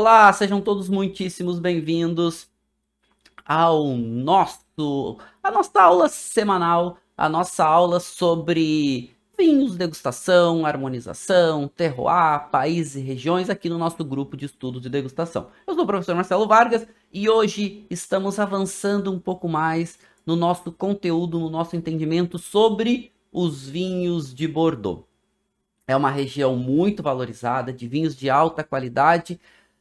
Olá, sejam todos muitíssimos bem-vindos ao nosso a nossa aula semanal, a nossa aula sobre vinhos, degustação, harmonização, terroir, países e regiões aqui no nosso grupo de estudos de degustação. Eu sou o professor Marcelo Vargas e hoje estamos avançando um pouco mais no nosso conteúdo, no nosso entendimento sobre os vinhos de Bordeaux. É uma região muito valorizada, de vinhos de alta qualidade,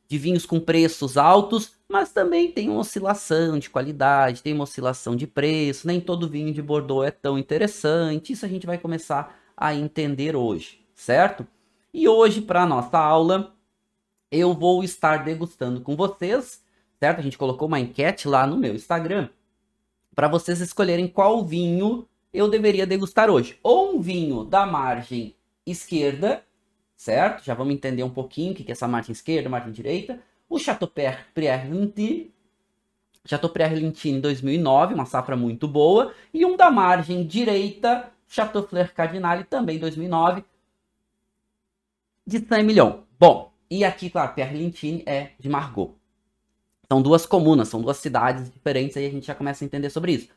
de vinhos com preços altos, mas também tem uma oscilação de qualidade, tem uma oscilação de preço. Nem todo vinho de Bordeaux é tão interessante. Isso a gente vai começar a entender hoje, certo? E hoje, para nossa aula, eu vou estar degustando com vocês, certo? A gente colocou uma enquete lá no meu Instagram para vocês escolherem qual vinho eu deveria degustar hoje. Ou um vinho da margem esquerda, certo? Já vamos entender um pouquinho o que é essa margem esquerda, margem direita. O Chateaubriand Lintini, Chateaubriand Lintini 2009, uma safra muito boa. E um da margem direita, Chateaubriand Cardinale, também 2009, de Saint-Emilion. Bom, e aqui, claro, Pierre Lintini é de Margaux. São duas comunas, são duas cidades diferentes, aí a gente já começa a entender sobre isso.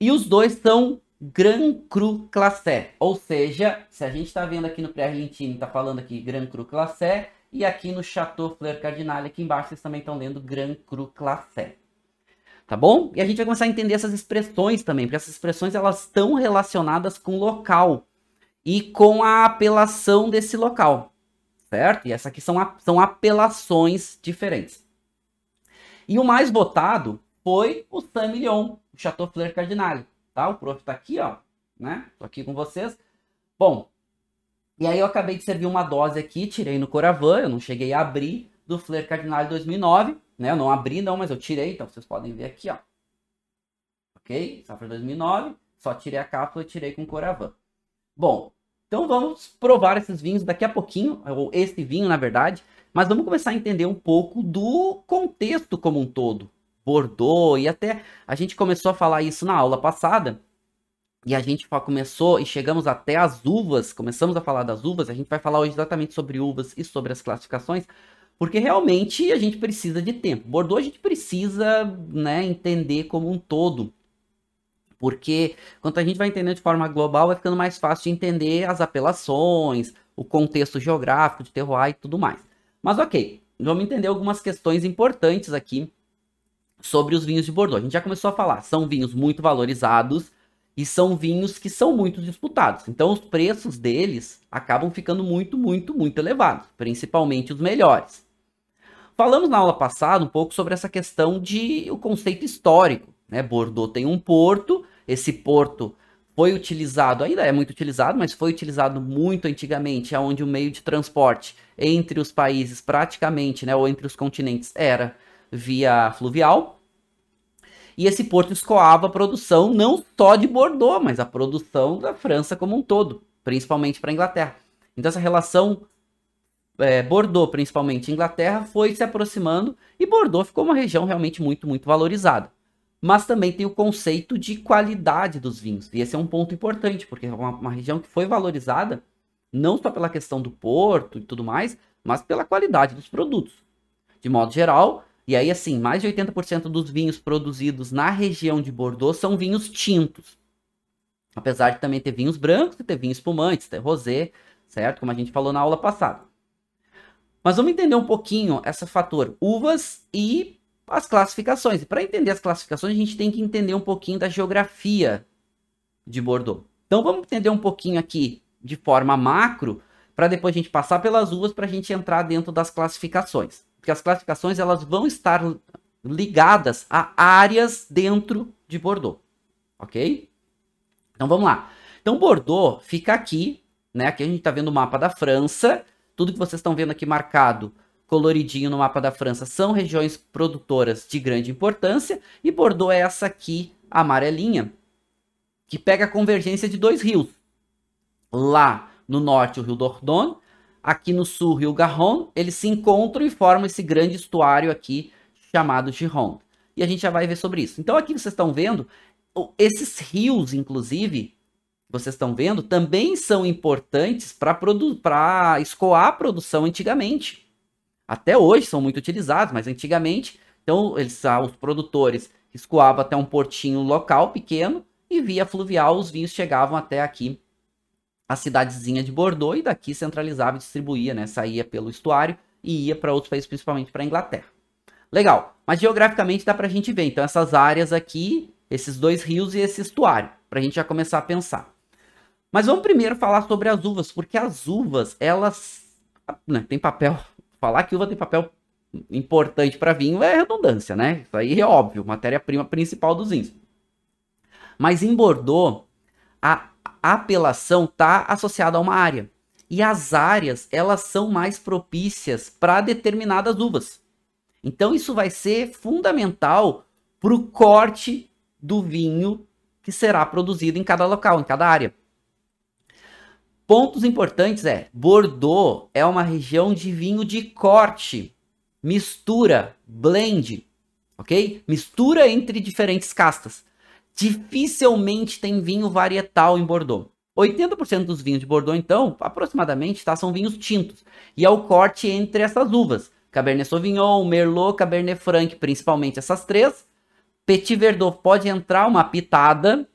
E os dois são Grand Cru Classé. Ou seja, se a gente está vendo aqui no pré-argentino, está falando aqui Grand Cru Classé, e aqui no Chateau Fleur Cardinal, aqui embaixo, vocês também estão lendo Grand Cru Classé. Tá bom? E a gente vai começar a entender essas expressões também, porque essas expressões elas estão relacionadas com o local e com a apelação desse local, certo? E essas aqui são, são apelações diferentes. E o mais votado foi o Saint-Emilion, o Chateau Fleur Cardinal tá? O prof tá aqui, ó, né? Tô aqui com vocês. Bom, e aí eu acabei de servir uma dose aqui, tirei no Coravan, eu não cheguei a abrir, do Fleur Cardinal 2009, né? Eu não abri não, mas eu tirei, então vocês podem ver aqui, ó. Ok? Safra 2009, só tirei a cápsula e tirei com Coravan. Bom, então vamos provar esses vinhos daqui a pouquinho, ou esse vinho, na verdade, mas vamos começar a entender um pouco do contexto como um todo, Bordeaux, e até a gente começou a falar isso na aula passada, e a gente começou e chegamos até as uvas, começamos a falar das uvas, a gente vai falar hoje exatamente sobre uvas e sobre as classificações, porque realmente a gente precisa de tempo. Bordeaux a gente precisa né, entender como um todo, porque quando a gente vai entendendo de forma global, vai ficando mais fácil de entender as apelações, o contexto geográfico de terroir e tudo mais. Mas ok, vamos entender algumas questões importantes aqui sobre os vinhos de Bordeaux. A gente já começou a falar, são vinhos muito valorizados e são vinhos que são muito disputados. Então os preços deles acabam ficando muito, muito, muito elevados, principalmente os melhores. Falamos na aula passada um pouco sobre essa questão de o conceito histórico, né? Bordeaux tem um porto, esse porto foi utilizado, ainda é muito utilizado, mas foi utilizado muito antigamente, onde o meio de transporte entre os países praticamente, né, ou entre os continentes era via fluvial. E esse porto escoava a produção não só de Bordeaux, mas a produção da França como um todo, principalmente para a Inglaterra. Então essa relação é, Bordeaux, principalmente Inglaterra, foi se aproximando e Bordeaux ficou uma região realmente muito, muito valorizada. Mas também tem o conceito de qualidade dos vinhos. E esse é um ponto importante, porque é uma, uma região que foi valorizada não só pela questão do porto e tudo mais, mas pela qualidade dos produtos. De modo geral, e aí, assim, mais de 80% dos vinhos produzidos na região de Bordeaux são vinhos tintos. Apesar de também ter vinhos brancos ter vinhos espumantes, ter rosé, certo? Como a gente falou na aula passada. Mas vamos entender um pouquinho esse fator uvas e as classificações. E para entender as classificações, a gente tem que entender um pouquinho da geografia de Bordeaux. Então vamos entender um pouquinho aqui de forma macro, para depois a gente passar pelas uvas para a gente entrar dentro das classificações porque as classificações elas vão estar ligadas a áreas dentro de Bordeaux, ok? Então vamos lá. Então, Bordeaux fica aqui, né? Aqui a gente está vendo o mapa da França. Tudo que vocês estão vendo aqui marcado, coloridinho no mapa da França, são regiões produtoras de grande importância. E Bordeaux é essa aqui, amarelinha, que pega a convergência de dois rios. Lá no norte, o rio Dordogne, aqui no sul, rio Garonne, eles se encontram e formam esse grande estuário aqui chamado Gironde. E a gente já vai ver sobre isso. Então aqui vocês estão vendo, esses rios, inclusive, vocês estão vendo, também são importantes para escoar a produção antigamente. Até hoje são muito utilizados, mas antigamente, então eles, ah, os produtores escoavam até um portinho local pequeno e via fluvial os vinhos chegavam até aqui a cidadezinha de Bordeaux e daqui centralizava e distribuía, né? Saía pelo estuário e ia para outros países, principalmente para a Inglaterra. Legal, mas geograficamente dá para a gente ver. Então essas áreas aqui, esses dois rios e esse estuário, para a gente já começar a pensar. Mas vamos primeiro falar sobre as uvas, porque as uvas, elas né, tem papel. Falar que uva tem papel importante para vinho é redundância, né? Isso aí é óbvio, matéria-prima principal dos vinhos. Mas em Bordeaux, a apelação está associada a uma área. E as áreas, elas são mais propícias para determinadas uvas. Então isso vai ser fundamental para o corte do vinho que será produzido em cada local, em cada área. Pontos importantes é, Bordeaux é uma região de vinho de corte, mistura, blend, ok? Mistura entre diferentes castas. Dificilmente tem vinho varietal em Bordeaux. 80% dos vinhos de Bordeaux, então, aproximadamente, tá, são vinhos tintos. E é o corte entre essas uvas. Cabernet Sauvignon, Merlot, Cabernet Franc, principalmente essas três. Petit Verdot pode entrar uma pitada,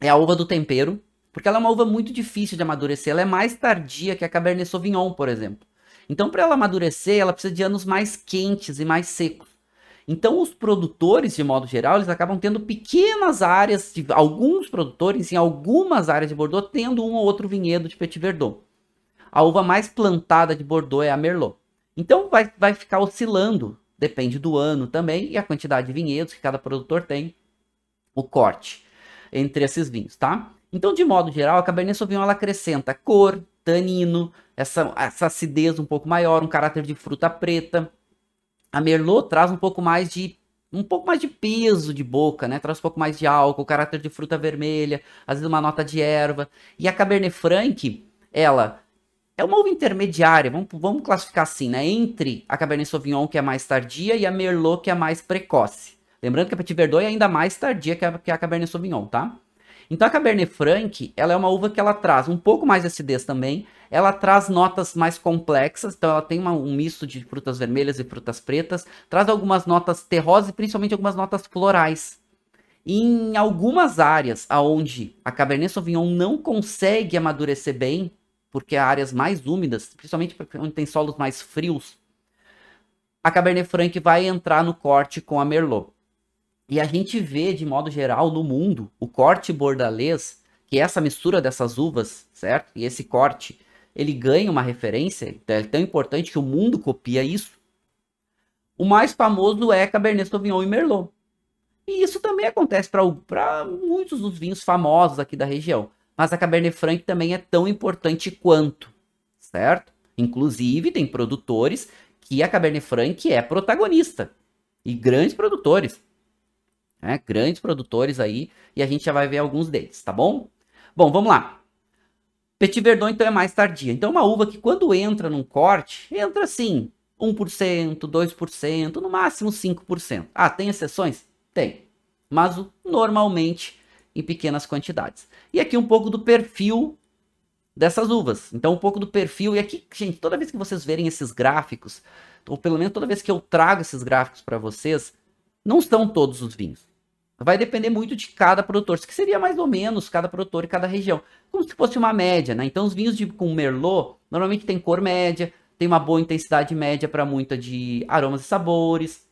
é a uva do tempero, porque ela é uma uva muito difícil de amadurecer. Ela é mais tardia que a Cabernet Sauvignon, por exemplo. Então, para ela amadurecer, ela precisa de anos mais quentes e mais secos. Então, os produtores, de modo geral, eles acabam tendo pequenas áreas, de, alguns produtores em algumas áreas de Bordeaux, tendo um ou outro vinhedo de Petit Verdot. A uva mais plantada de Bordeaux é a Merlot. Então, vai, vai ficar oscilando, depende do ano também, e a quantidade de vinhedos que cada produtor tem, o corte entre esses vinhos, tá? Então, de modo geral, a Cabernet Sauvignon ela acrescenta cor, tanino, essa, essa acidez um pouco maior, um caráter de fruta preta, a Merlot traz um pouco mais de um pouco mais de peso de boca, né? Traz um pouco mais de álcool, caráter de fruta vermelha, às vezes uma nota de erva. E a Cabernet Franc, ela é uma uva intermediária, vamos, vamos classificar assim, né? Entre a Cabernet Sauvignon, que é mais tardia, e a Merlot, que é mais precoce. Lembrando que a Petit Verdot é ainda mais tardia que a, que a Cabernet Sauvignon, tá? Então a Cabernet Franc, ela é uma uva que ela traz um pouco mais de acidez também, ela traz notas mais complexas, então ela tem uma, um misto de frutas vermelhas e frutas pretas, traz algumas notas terrosas e principalmente algumas notas florais. Em algumas áreas aonde a Cabernet Sauvignon não consegue amadurecer bem, porque há áreas mais úmidas, principalmente onde tem solos mais frios, a Cabernet Franc vai entrar no corte com a Merlot. E a gente vê, de modo geral, no mundo, o corte bordalês, que é essa mistura dessas uvas, certo? E esse corte, ele ganha uma referência, é tão importante que o mundo copia isso. O mais famoso é Cabernet Sauvignon e Merlot. E isso também acontece para muitos dos vinhos famosos aqui da região. Mas a Cabernet Franc também é tão importante quanto, certo? Inclusive, tem produtores que a Cabernet Franc é protagonista. E grandes produtores. Né? Grandes produtores aí. E a gente já vai ver alguns deles, tá bom? Bom, vamos lá. Petit Verdot, então, é mais tardia. Então, é uma uva que quando entra num corte, entra assim, 1%, 2%, no máximo 5%. Ah, tem exceções? Tem. Mas normalmente em pequenas quantidades. E aqui um pouco do perfil dessas uvas. Então, um pouco do perfil. E aqui, gente, toda vez que vocês verem esses gráficos, ou pelo menos toda vez que eu trago esses gráficos para vocês, não são todos os vinhos. Vai depender muito de cada produtor, que seria mais ou menos cada produtor e cada região, como se fosse uma média, né? Então os vinhos de, com Merlot normalmente tem cor média, tem uma boa intensidade média para muita de aromas e sabores,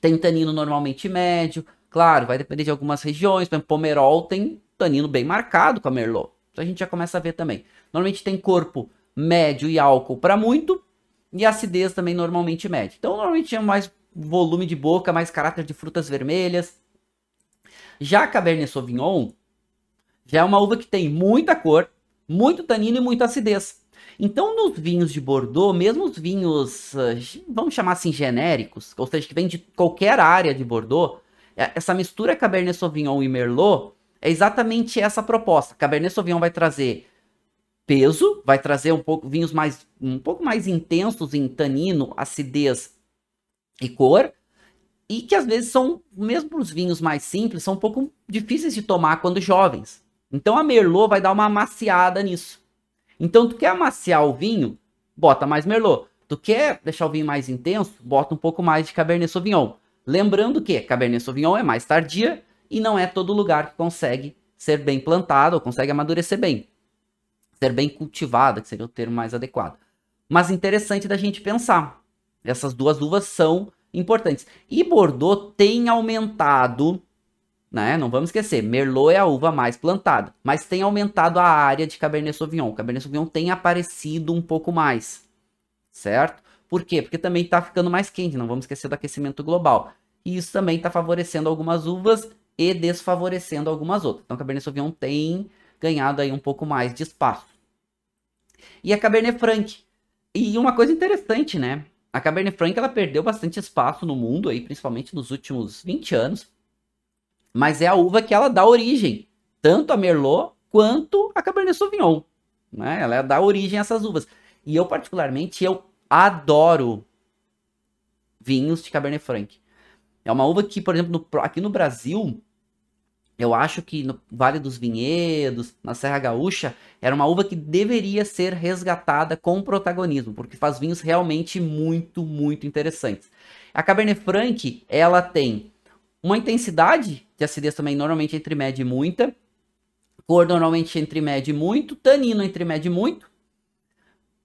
tem tanino normalmente médio, claro, vai depender de algumas regiões, por exemplo, Pomerol tem tanino bem marcado com a Merlot, então a gente já começa a ver também. Normalmente tem corpo médio e álcool para muito, e acidez também normalmente média. Então normalmente é mais volume de boca, mais caráter de frutas vermelhas. Já a Cabernet Sauvignon já é uma uva que tem muita cor, muito tanino e muita acidez. Então, nos vinhos de Bordeaux, mesmo os vinhos, ah, vamos chamar assim, genéricos, ou seja, que vem de qualquer área de Bordeaux, é, essa mistura Cabernet Sauvignon e Merlot é exatamente essa proposta. Cabernet Sauvignon vai trazer peso, vai trazer um pouco vinhos mais um pouco mais intensos em tanino, acidez e cor, e que às vezes são, mesmo os vinhos mais simples, são um pouco difíceis de tomar quando jovens. Então a Merlot vai dar uma amaciada nisso. Então tu quer amaciar o vinho, bota mais Merlot. Tu quer deixar o vinho mais intenso, bota um pouco mais de Cabernet Sauvignon. Lembrando que Cabernet Sauvignon é mais tardia e não é todo lugar que consegue ser bem plantado ou consegue amadurecer bem. Ser bem cultivada, que seria o termo mais adequado. Mas interessante da gente pensar. Essas duas uvas são importantes. E Bordeaux tem aumentado, né? Não vamos esquecer, Merlot é a uva mais plantada, mas tem aumentado a área de Cabernet Sauvignon. Cabernet Sauvignon tem aparecido um pouco mais, certo? Por quê? Porque também está ficando mais quente, não vamos esquecer do aquecimento global. E isso também está favorecendo algumas uvas e desfavorecendo algumas outras. Então, Cabernet Sauvignon tem ganhado aí um pouco mais de espaço. E a Cabernet Franc. E uma coisa interessante, né? A Cabernet Franc ela perdeu bastante espaço no mundo aí, principalmente nos últimos 20 anos. Mas é a uva que ela dá origem tanto a Merlot quanto a Cabernet Sauvignon, né? Ela dá origem a essas uvas. E eu particularmente eu adoro vinhos de Cabernet Franc. É uma uva que, por exemplo, no, aqui no Brasil, eu acho que no Vale dos Vinhedos, na Serra Gaúcha, era uma uva que deveria ser resgatada com protagonismo, porque faz vinhos realmente muito, muito interessantes. A Cabernet Franc, ela tem uma intensidade de acidez também normalmente entre média e muita, cor normalmente entre média e muito, tanino entre média e muito,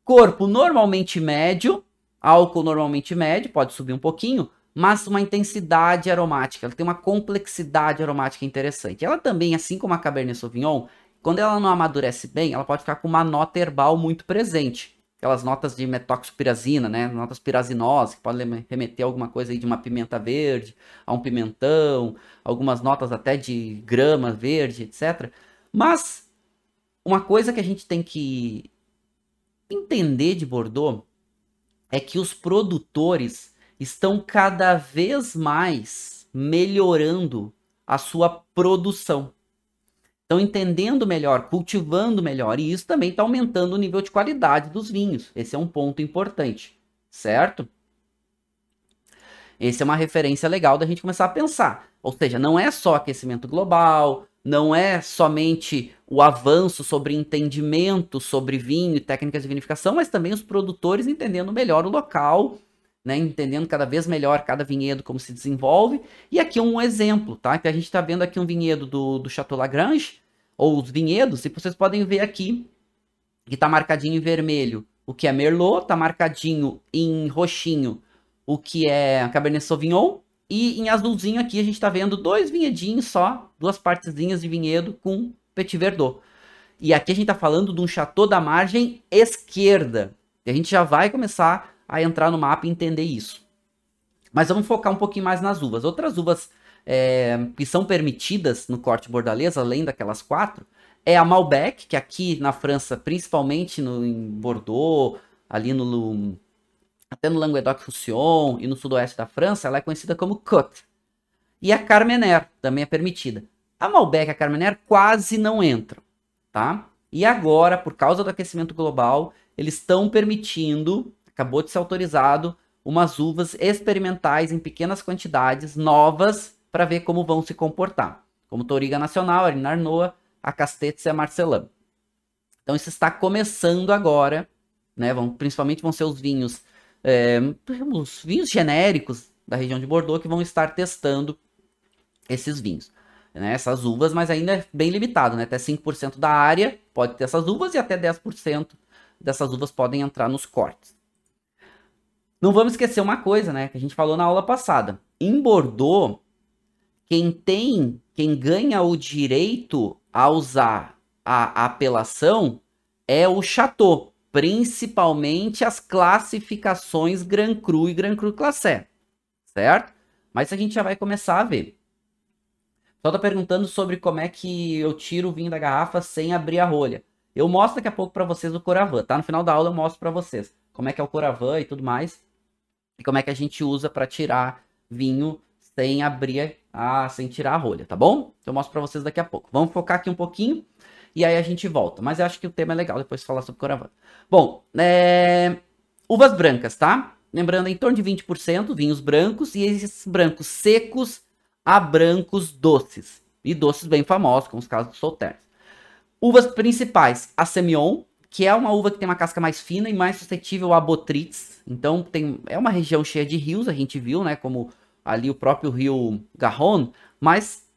corpo normalmente médio, álcool normalmente médio, pode subir um pouquinho, mas uma intensidade aromática, ela tem uma complexidade aromática interessante. Ela também, assim como a Cabernet Sauvignon, quando ela não amadurece bem, ela pode ficar com uma nota herbal muito presente. Aquelas notas de metoxipirazina, né? Notas pirazinosas, que podem remeter a alguma coisa aí de uma pimenta verde, a um pimentão, algumas notas até de grama verde, etc. Mas uma coisa que a gente tem que entender de Bordeaux é que os produtores estão cada vez mais melhorando a sua produção. Estão entendendo melhor, cultivando melhor, e isso também está aumentando o nível de qualidade dos vinhos. Esse é um ponto importante, certo? Essa é uma referência legal da gente começar a pensar. Ou seja, não é só aquecimento global, não é somente o avanço sobre entendimento sobre vinho e técnicas de vinificação, mas também os produtores entendendo melhor o local né, entendendo cada vez melhor cada vinhedo como se desenvolve. E aqui um exemplo, tá? Que a gente está vendo aqui um vinhedo do, do Chateau Lagrange, ou os vinhedos, e vocês podem ver aqui que está marcadinho em vermelho o que é Merlot, está marcadinho em roxinho o que é Cabernet Sauvignon, e em azulzinho aqui a gente está vendo dois vinhedinhos só, duas partezinhas de vinhedo com Petit Verdot. E aqui a gente está falando de um Chateau da margem esquerda. E a gente já vai começar a entrar no mapa e entender isso. Mas vamos focar um pouquinho mais nas uvas. Outras uvas é, que são permitidas no corte bordalês, além daquelas quatro, é a Malbec, que aqui na França, principalmente no, em Bordeaux, ali no, até no Languedoc-Roussillon e no sudoeste da França, ela é conhecida como Côte. E a Carmener também é permitida. A Malbec e a Carmener quase não entram, tá? E agora, por causa do aquecimento global, eles estão permitindo acabou de ser autorizado umas uvas experimentais em pequenas quantidades, novas, para ver como vão se comportar. Como Toriga Nacional, a Arnoa, a Castetes e a Marcelã. Então isso está começando agora, né? Vão, principalmente vão ser os vinhos, é, os vinhos genéricos da região de Bordeaux que vão estar testando esses vinhos. Né, essas uvas, mas ainda é bem limitado, né? Até 5% da área pode ter essas uvas e até 10% dessas uvas podem entrar nos cortes. Não vamos esquecer uma coisa, né? Que a gente falou na aula passada. Em Bordeaux, quem tem, quem ganha o direito a usar a apelação é o Chateau, principalmente as classificações Grand Cru e Grand Cru Classé, certo? Mas a gente já vai começar a ver. Só tá perguntando sobre como é que eu tiro o vinho da garrafa sem abrir a rolha. Eu mostro daqui a pouco para vocês o Coravan, tá? No final da aula eu mostro para vocês como é que é o Coravan e tudo mais. E como é que a gente usa para tirar vinho sem abrir, a, sem tirar a rolha, tá bom? Então eu mostro para vocês daqui a pouco. Vamos focar aqui um pouquinho e aí a gente volta. Mas eu acho que o tema é legal depois de falar sobre Coravan. Bom, é... uvas brancas, tá? Lembrando, em torno de 20% vinhos brancos e esses brancos secos a brancos doces. E doces bem famosos, como os casos do Solterno. Uvas principais, a Semillon, que é uma uva que tem uma casca mais fina e mais suscetível a botrytis. Então tem, é uma região cheia de rios, a gente viu, né, como ali o próprio rio Garonne, mas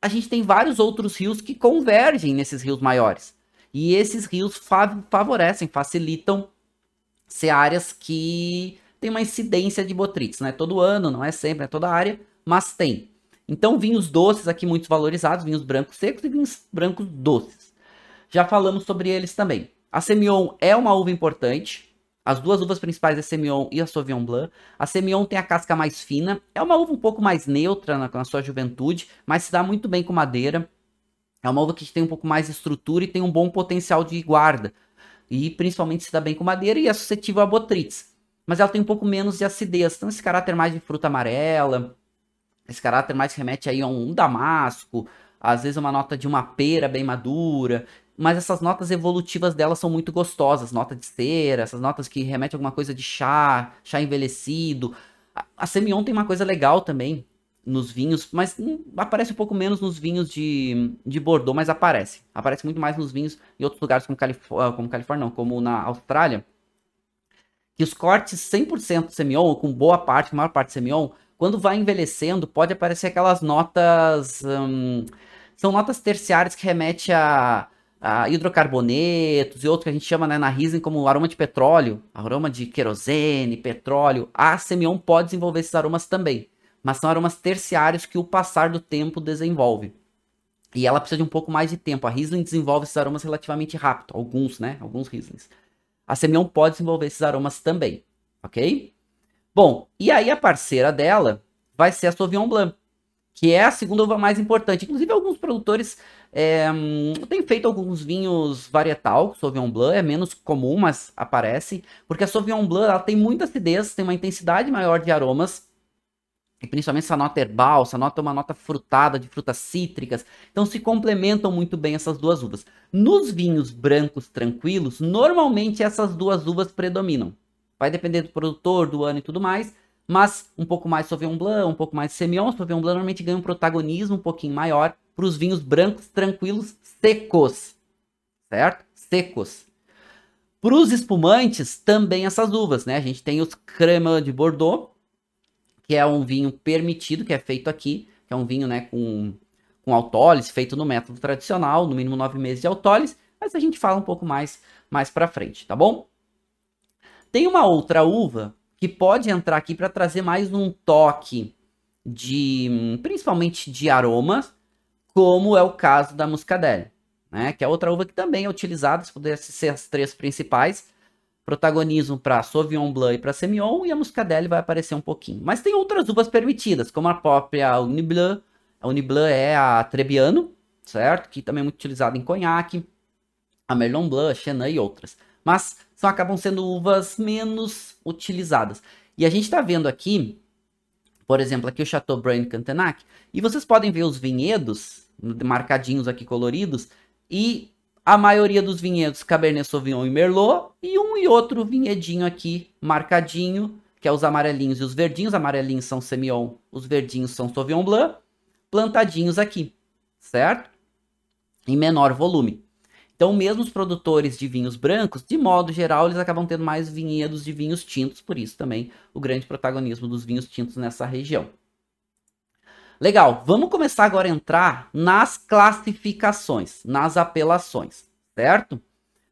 a gente tem vários outros rios que convergem nesses rios maiores. E esses rios favorecem, facilitam ser áreas que tem uma incidência de botrytis, né? Todo ano, não é sempre, é toda área, mas tem. Então, vinhos doces aqui muito valorizados, vinhos brancos secos e vinhos brancos doces já falamos sobre eles também. A Semillon é uma uva importante. As duas uvas principais é a Semillon e a Sauvignon Blanc. A Semillon tem a casca mais fina. É uma uva um pouco mais neutra na, na sua juventude, mas se dá muito bem com madeira. É uma uva que tem um pouco mais estrutura e tem um bom potencial de guarda. E principalmente se dá bem com madeira e é suscetível a botrytis. Mas ela tem um pouco menos de acidez. Então esse caráter mais de fruta amarela, esse caráter mais remete aí a um damasco, às vezes uma nota de uma pera bem madura mas essas notas evolutivas dela são muito gostosas, nota de cera, essas notas que remetem a alguma coisa de chá, chá envelhecido. A, a Semillon tem uma coisa legal também nos vinhos, mas hum, aparece um pouco menos nos vinhos de, de Bordeaux, mas aparece. Aparece muito mais nos vinhos em outros lugares como, Califórnia, como Califórnia, não, como na Austrália. Que os cortes 100% Semillon, ou com boa parte, maior parte Semillon, quando vai envelhecendo, pode aparecer aquelas notas... Hum, são notas terciárias que remetem a hidrocarbonetos e outros que a gente chama né, na Riesling como aroma de petróleo, aroma de querosene, petróleo, a Semillon pode desenvolver esses aromas também, mas são aromas terciários que o passar do tempo desenvolve. E ela precisa de um pouco mais de tempo. A Riesling desenvolve esses aromas relativamente rápido, alguns, né? Alguns Rieslings. A Semillon pode desenvolver esses aromas também, ok? Bom, e aí a parceira dela vai ser a Sauvignon Blanc, que é a segunda uva mais importante. Inclusive, alguns produtores é, têm feito alguns vinhos varietal, Sauvignon Blanc, é menos comum, mas aparece, porque a Sauvignon Blanc ela tem muita acidez, tem uma intensidade maior de aromas, e principalmente essa nota herbal, essa nota é uma nota frutada, de frutas cítricas, então se complementam muito bem essas duas uvas. Nos vinhos brancos tranquilos, normalmente essas duas uvas predominam. Vai depender do produtor, do ano e tudo mais, mas um pouco mais Sauvignon Blanc, um pouco mais Semillon. Sauvignon Blanc normalmente ganha um protagonismo um pouquinho maior para os vinhos brancos tranquilos secos, certo? Secos. Para os espumantes, também essas uvas, né? A gente tem os Crema de Bordeaux, que é um vinho permitido, que é feito aqui, que é um vinho, né, com, com autólise, feito no método tradicional, no mínimo nove meses de autólise, mas a gente fala um pouco mais, mais para frente, tá bom? Tem uma outra uva que pode entrar aqui para trazer mais um toque de, principalmente de aromas, como é o caso da muscadelle, né? Que é outra uva que também é utilizada, se pudesse ser as três principais, protagonismo para Sauvignon Blanc e para Semillon, e a muscadelle vai aparecer um pouquinho. Mas tem outras uvas permitidas, como a própria Uniblanc, a Uniblanc é a Trebbiano, certo? Que também é muito utilizada em conhaque, a Merlot Blanc, Chenin e outras. Mas são, acabam sendo uvas menos utilizadas. E a gente está vendo aqui, por exemplo, aqui o Chateaubriand Cantenac, e vocês podem ver os vinhedos, marcadinhos aqui coloridos, e a maioria dos vinhedos Cabernet Sauvignon e Merlot, e um e outro vinhedinho aqui marcadinho, que é os amarelinhos e os verdinhos. Os amarelinhos são Semillon, os verdinhos são Sauvignon Blanc, plantadinhos aqui, certo? Em menor volume. Então, mesmo os produtores de vinhos brancos, de modo geral, eles acabam tendo mais vinhedos de vinhos tintos, por isso também o grande protagonismo dos vinhos tintos nessa região. Legal, vamos começar agora a entrar nas classificações, nas apelações, certo?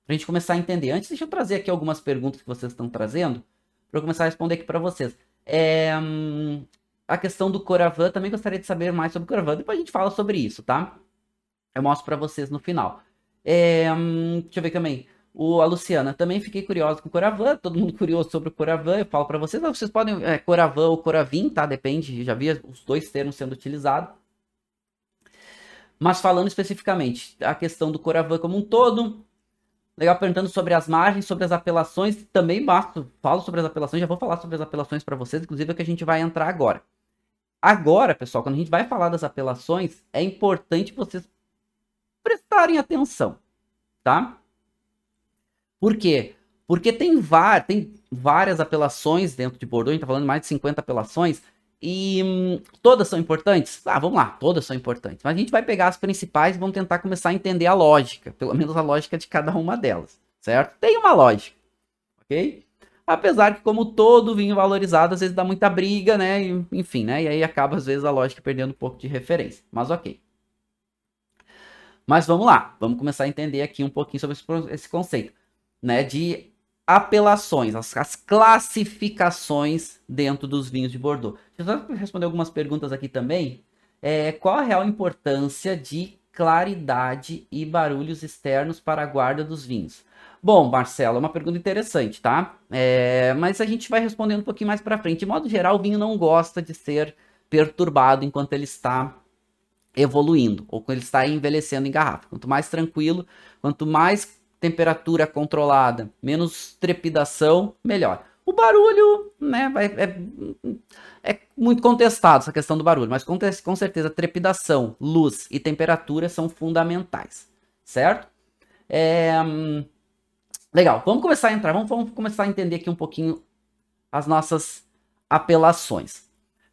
Para a gente começar a entender. Antes, deixa eu trazer aqui algumas perguntas que vocês estão trazendo, para eu começar a responder aqui para vocês. É, hum, a questão do Coravan, também gostaria de saber mais sobre o Coravan, depois a gente fala sobre isso, tá? Eu mostro para vocês no final. É, hum, deixa eu ver também. O, a Luciana, também fiquei curiosa com o Coravan, todo mundo curioso sobre o Coravan, eu falo para vocês, vocês podem, é, Coravan ou Coravin, tá? Depende, já vi os dois termos sendo utilizados. Mas falando especificamente a questão do Coravan como um todo, legal perguntando sobre as margens, sobre as apelações, também basta, falo sobre as apelações, já vou falar sobre as apelações para vocês, inclusive é que a gente vai entrar agora. Agora, pessoal, quando a gente vai falar das apelações, é importante vocês prestarem atenção, tá? Por quê? Porque tem, tem várias apelações dentro de Bordeaux, a gente tá falando mais de 50 apelações, e hum, todas são importantes? Ah, vamos lá, todas são importantes. Mas a gente vai pegar as principais e vamos tentar começar a entender a lógica, pelo menos a lógica de cada uma delas, certo? Tem uma lógica, ok? Apesar que, como todo vinho valorizado, às vezes dá muita briga, né? Enfim, né? E aí acaba, às vezes, a lógica perdendo um pouco de referência. Mas ok. Mas vamos lá, vamos começar a entender aqui um pouquinho sobre esse conceito, né? De apelações, as, as, classificações dentro dos vinhos de Bordeaux. Deixa eu só responder algumas perguntas aqui também. É, qual a real importância de claridade e barulhos externos para a guarda dos vinhos? Bom, Marcelo, é uma pergunta interessante, tá? É, mas a gente vai respondendo um pouquinho mais para frente. De modo geral, o vinho não gosta de ser perturbado enquanto ele está evoluindo ou quando ele está envelhecendo em garrafa. Quanto mais tranquilo, quanto mais temperatura controlada, menos trepidação, melhor. O barulho, né, é, é, muito contestado essa questão do barulho, mas com, com certeza trepidação, luz e temperatura são fundamentais, certo? É, legal, vamos começar a entrar, vamos, vamos começar a entender aqui um pouquinho as nossas apelações.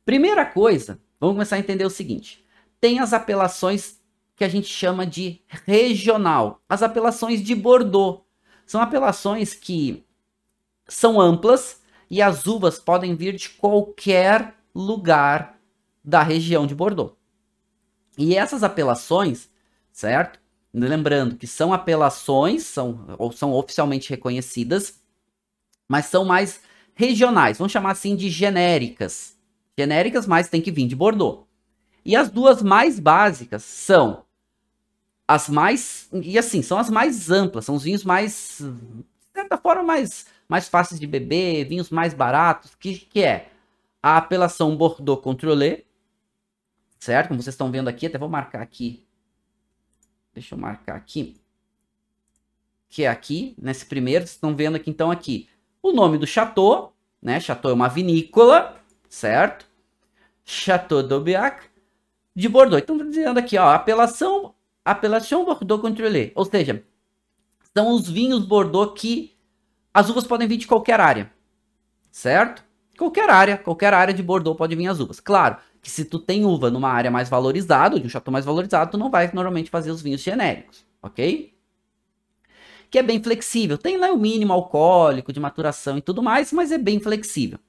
Primeira coisa, vamos começar a entender o seguinte: tem as apelações que a gente chama de regional. As apelações de Bordeaux. São apelações que são amplas e as uvas podem vir de qualquer lugar da região de Bordeaux. E essas apelações, certo? Lembrando que são apelações, são, ou são oficialmente reconhecidas, mas são mais regionais, vamos chamar assim de genéricas. Genéricas, mas tem que vir de Bordeaux. E as duas mais básicas são as mais. E assim, são as mais amplas, são os vinhos mais. De certa forma, mais, mais fáceis de beber, vinhos mais baratos, que, que é a apelação Bordeaux Contrôlé, certo? Como vocês estão vendo aqui, até vou marcar aqui. Deixa eu marcar aqui. Que é aqui, nesse primeiro, vocês estão vendo aqui, então, aqui. O nome do chateau, né? Chateau é uma vinícola, certo? Chateau d'Aubiac de Bordeaux. Então, dizendo aqui, ó, apelação, apelação Bordeaux Contrôlé. Ou seja, são os vinhos Bordeaux que as uvas podem vir de qualquer área, certo? Qualquer área, qualquer área de Bordeaux pode vir as uvas. Claro que se tu tem uva numa área mais valorizada, de um chateau mais valorizado, tu não vai normalmente fazer os vinhos genéricos, ok? Que é bem flexível. Tem lá o mínimo alcoólico de maturação e tudo mais, mas é bem flexível.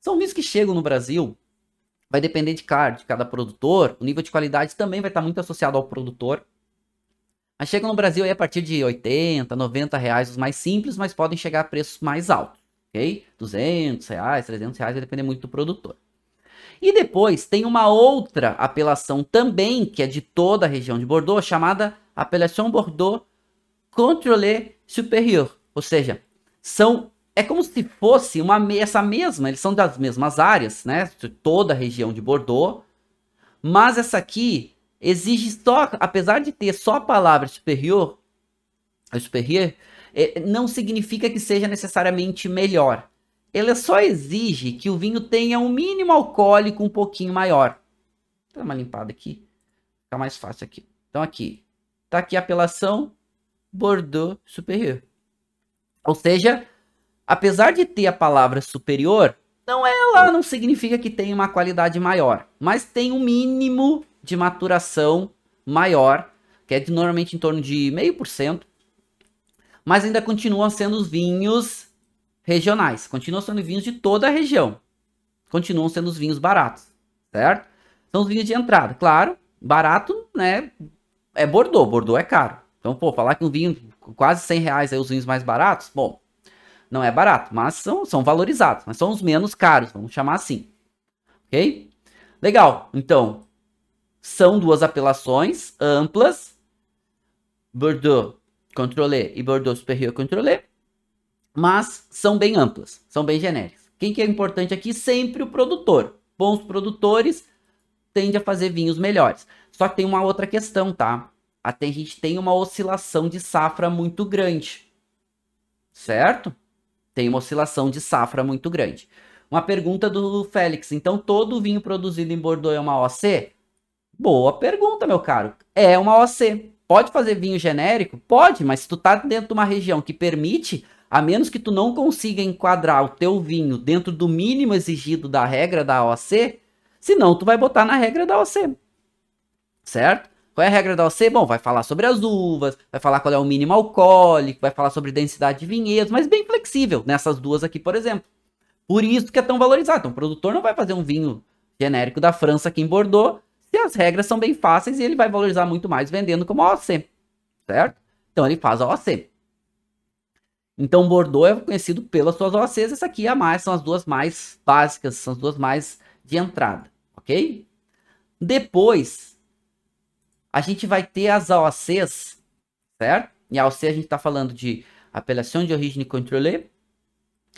São vinhos que chegam no Brasil vai depender de cada, de cada produtor. O nível de qualidade também vai estar muito associado ao produtor. Mas chegam no Brasil aí a partir de 80, 90 reais os mais simples, mas podem chegar a preços mais altos, ok? 200 reais, 300 reais, vai depender muito do produtor. E depois tem uma outra apelação também, que é de toda a região de Bordeaux, chamada Appellation Bordeaux Contrôlé Supérieur. Ou seja, são é como se fosse uma essa mesma, eles são das mesmas áreas, né? Toda a região de Bordeaux. Mas essa aqui exige só, apesar de ter só a palavra superior, superior, é, não significa que seja necessariamente melhor. Ela só exige que o vinho tenha um mínimo alcoólico um pouquinho maior. Dar uma limpada aqui, fica mais fácil aqui. Então aqui, tá aqui a apelação Bordeaux superior. Ou seja, apesar de ter a palavra superior, não é lá, não significa que tem uma qualidade maior, mas tem um mínimo de maturação maior, que é de, normalmente em torno de meio por cento, mas ainda continuam sendo os vinhos regionais, continuam sendo vinhos de toda a região, continuam sendo os vinhos baratos, certo? São os vinhos de entrada, claro, barato, né? É Bordeaux, Bordeaux é caro. Então, pô, falar que um vinho quase 100 reais é os vinhos mais baratos, bom, não é barato, mas são, são valorizados, mas são os menos caros, vamos chamar assim. Ok? Legal, então, são duas apelações amplas, Bordeaux Contrôlé e Bordeaux Superior Contrôlé, mas são bem amplas, são bem genéricas. Quem que é importante aqui? Sempre o produtor. Bons produtores tendem a fazer vinhos melhores. Só que tem uma outra questão, tá? Até a gente tem uma oscilação de safra muito grande. Certo? Tem uma oscilação de safra muito grande. Uma pergunta do Félix. Então, todo vinho produzido em Bordeaux é uma OC? Boa pergunta, meu caro. É uma OC. Pode fazer vinho genérico? Pode, mas se tu tá dentro de uma região que permite, a menos que tu não consiga enquadrar o teu vinho dentro do mínimo exigido da regra da OC, senão tu vai botar na regra da OC. Certo? Qual é a regra da OC? Bom, vai falar sobre as uvas, vai falar qual é o mínimo alcoólico, vai falar sobre densidade de vinhedos, mas bem flexível nessas duas aqui, por exemplo. Por isso que é tão valorizado. Então, o produtor não vai fazer um vinho genérico da França aqui em Bordeaux se as regras são bem fáceis e ele vai valorizar muito mais vendendo como OC, certo? Então ele faz a OC. Então Bordeaux é conhecido pelas suas OCs, essa aqui é a mais, são as duas mais básicas, são as duas mais de entrada, ok? Depois, a gente vai ter as OCs, certo? E a OC a gente está falando de apelação de origem controlée,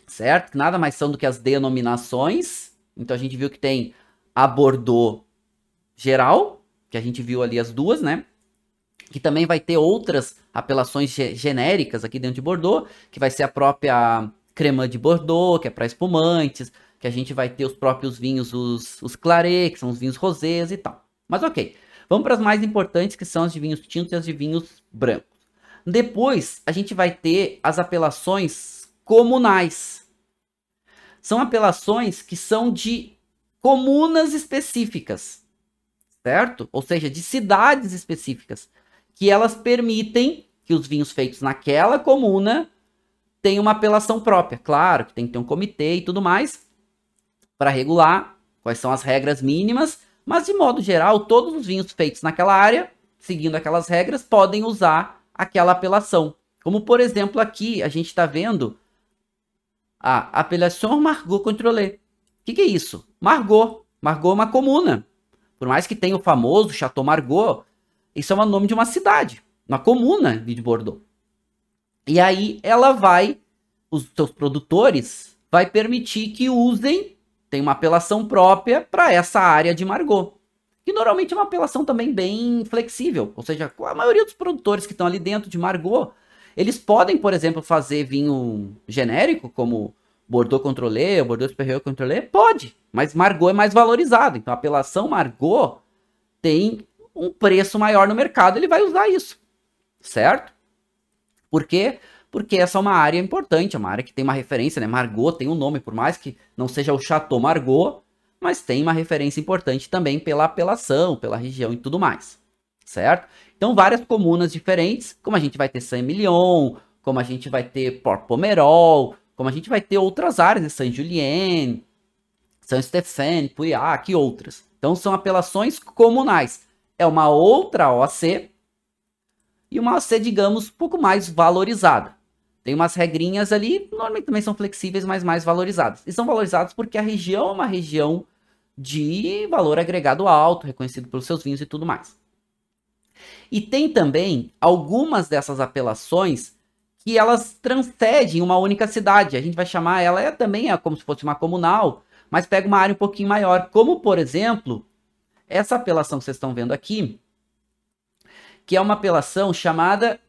certo? Que nada mais são do que as denominações. Então a gente viu que tem a Bordeaux geral, que a gente viu ali as duas, né? Que também vai ter outras apelações genéricas aqui dentro de Bordeaux, que vai ser a própria crema de Bordeaux, que é para espumantes, que a gente vai ter os próprios vinhos, os, os clarets, que são os vinhos rosés e tal. Mas ok, vamos para as mais importantes, que são as de vinhos tintos e as de vinhos brancos. Depois, a gente vai ter as apelações comunais. São apelações que são de comunas específicas certo? Ou seja, de cidades específicas, que elas permitem que os vinhos feitos naquela comuna tenham uma apelação própria. Claro que tem que ter um comitê e tudo mais para regular quais são as regras mínimas, mas de modo geral, todos os vinhos feitos naquela área, seguindo aquelas regras, podem usar aquela apelação. Como por exemplo aqui a gente está vendo a apelação Margot Contrôlée. O que, que é isso? Margot. Margot é uma comuna. Por mais que tenha o famoso Chateau Margaux, isso é o nome de uma cidade, uma comuna de Bordeaux. E aí ela vai, os seus produtores, vai permitir que usem, tem uma apelação própria para essa área de Margot. Que normalmente é uma apelação também bem flexível. Ou seja, a maioria dos produtores que estão ali dentro de Margot, eles podem, por exemplo, fazer vinho genérico, como Bordeaux Contrôlé, Bordeaux Superior Contrôlé? Pode, mas Margot é mais valorizado. Então a apelação Margot tem um preço maior no mercado, ele vai usar isso, certo? Por quê? Porque essa é uma área importante, é uma área que tem uma referência, né? Margot tem um nome, por mais que não seja o Chateau Margot, mas tem uma referência importante também pela apelação, pela região e tudo mais, certo? Então várias comunas diferentes, como a gente vai ter Saint-Emilion, como a gente vai ter Port Pomerol, como a gente vai ter outras áreas, né? Saint-Julien, Saint-Stéphane, Pouillac e outras. Então são apelações comunais. É uma outra OC e uma OC, digamos, pouco mais valorizada. Tem umas regrinhas ali, normalmente também são flexíveis, mas mais valorizadas. E são valorizadas porque a região é uma região de valor agregado alto, reconhecido pelos seus vinhos e tudo mais. E tem também algumas dessas apelações que elas transcendem uma única cidade. A gente vai chamar ela é, também é como se fosse uma comunal, mas pega uma área um pouquinho maior. Como, por exemplo, essa apelação que vocês estão vendo aqui, que é uma apelação chamada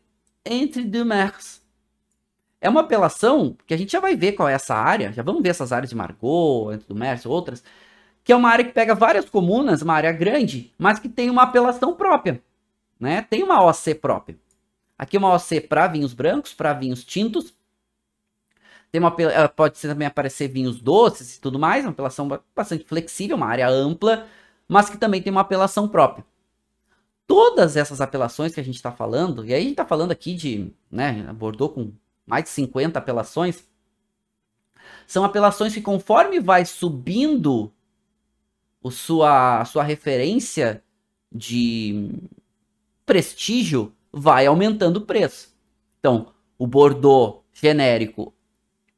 Entre deux Mers. É uma apelação que a gente já vai ver qual é essa área, já vamos ver essas áreas de Margot, deux Mers, outras, que é uma área que pega várias comunas, uma área grande, mas que tem uma apelação própria, né? Tem uma OC própria. Aqui uma OC para vinhos brancos, para vinhos tintos. Tem uma, pode também aparecer vinhos doces e tudo mais, uma apelação bastante flexível, uma área ampla, mas que também tem uma apelação própria. Todas essas apelações que a gente está falando, e aí a gente está falando aqui de, né, Bordeaux com mais de 50 apelações, são apelações que conforme vai subindo o sua, a sua referência de prestígio, vai aumentando o preço. Então, o Bordeaux genérico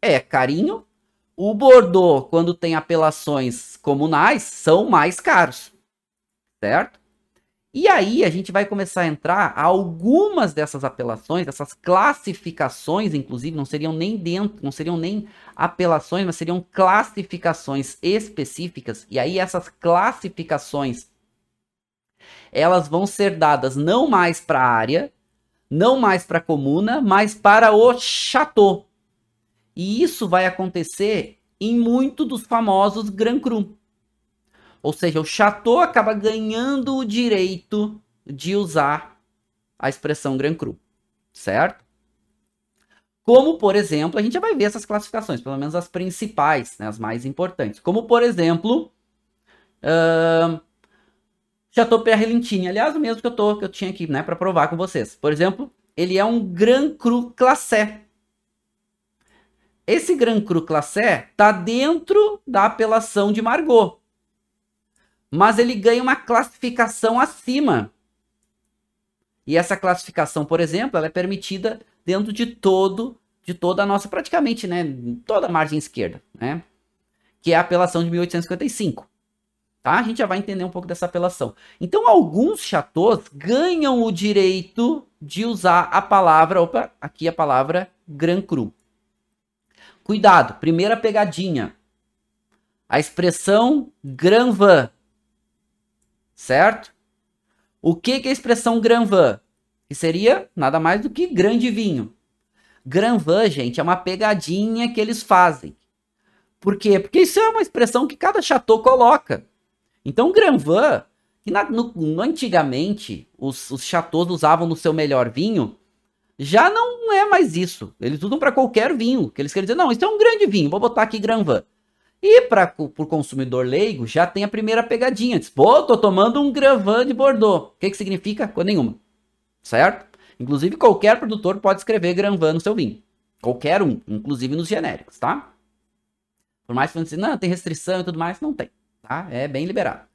é carinho. O Bordeaux, quando tem apelações comunais, são mais caros. Certo? E aí a gente vai começar a entrar algumas dessas apelações, dessas classificações, inclusive, não seriam nem dentro, não seriam nem apelações, mas seriam classificações específicas. E aí essas classificações elas vão ser dadas não mais para a área, não mais para a comuna, mas para o chateau. E isso vai acontecer em muito dos famosos Grand Cru. Ou seja, o chateau acaba ganhando o direito de usar a expressão Grand Cru, certo? Como, por exemplo, a gente já vai ver essas classificações, pelo menos as principais, né, as mais importantes. Como, por exemplo, uh, Chateau Pierre Lentini, aliás, o mesmo que eu, tô, que eu tinha aqui, né, para provar com vocês. Por exemplo, ele é um Grand Cru Classé. Esse Grand Cru Classé tá dentro da apelação de Margot. Mas ele ganha uma classificação acima. E essa classificação, por exemplo, ela é permitida dentro de todo de toda a nossa praticamente, né, toda a margem esquerda, né? Que é a apelação de 1855. Tá? A gente já vai entender um pouco dessa apelação. Então, alguns chateaus ganham o direito de usar a palavra, opa, aqui a palavra Grand Cru. Cuidado, primeira pegadinha. A expressão Grand Vin. Certo? O que, que é a expressão Grand Vin? Que seria nada mais do que grande vinho. Grand Vin, gente, é uma pegadinha que eles fazem. Por quê? Porque isso é uma expressão que cada chateau coloca. Então, Grand Vin, que na, no, antigamente os, os chateaus usavam no seu melhor vinho, já não é mais isso. Eles usam para qualquer vinho. Que eles querem dizer, não, isso é um grande vinho, vou botar aqui Grand Vin. E para o consumidor leigo, já tem a primeira pegadinha. Diz, pô, tô tomando um Grand Vin de Bordeaux. O que, que significa? Coisa nenhuma. Certo? Inclusive, qualquer produtor pode escrever Grand Vin no seu vinho. Qualquer um, inclusive nos genéricos, tá? Por mais que você não, tem restrição e tudo mais, não tem, tá? É bem liberado.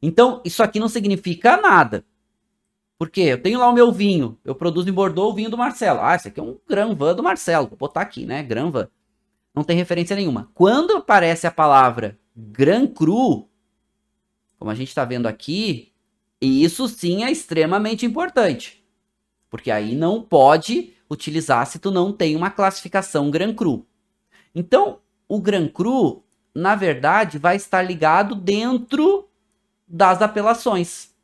Então, isso aqui não significa nada. Por quê? Eu tenho lá o meu vinho, eu produzo em Bordeaux o vinho do Marcelo. Ah, esse aqui é um Grand Vin do Marcelo. Vou botar aqui, né? Grand Vin. Não tem referência nenhuma. Quando aparece a palavra Grand Cru, como a gente está vendo aqui, isso sim é extremamente importante. Porque aí não pode utilizar se tu não tem uma classificação Gran Cru. Então, o Gran Cru, na verdade, vai estar ligado dentro das apelações.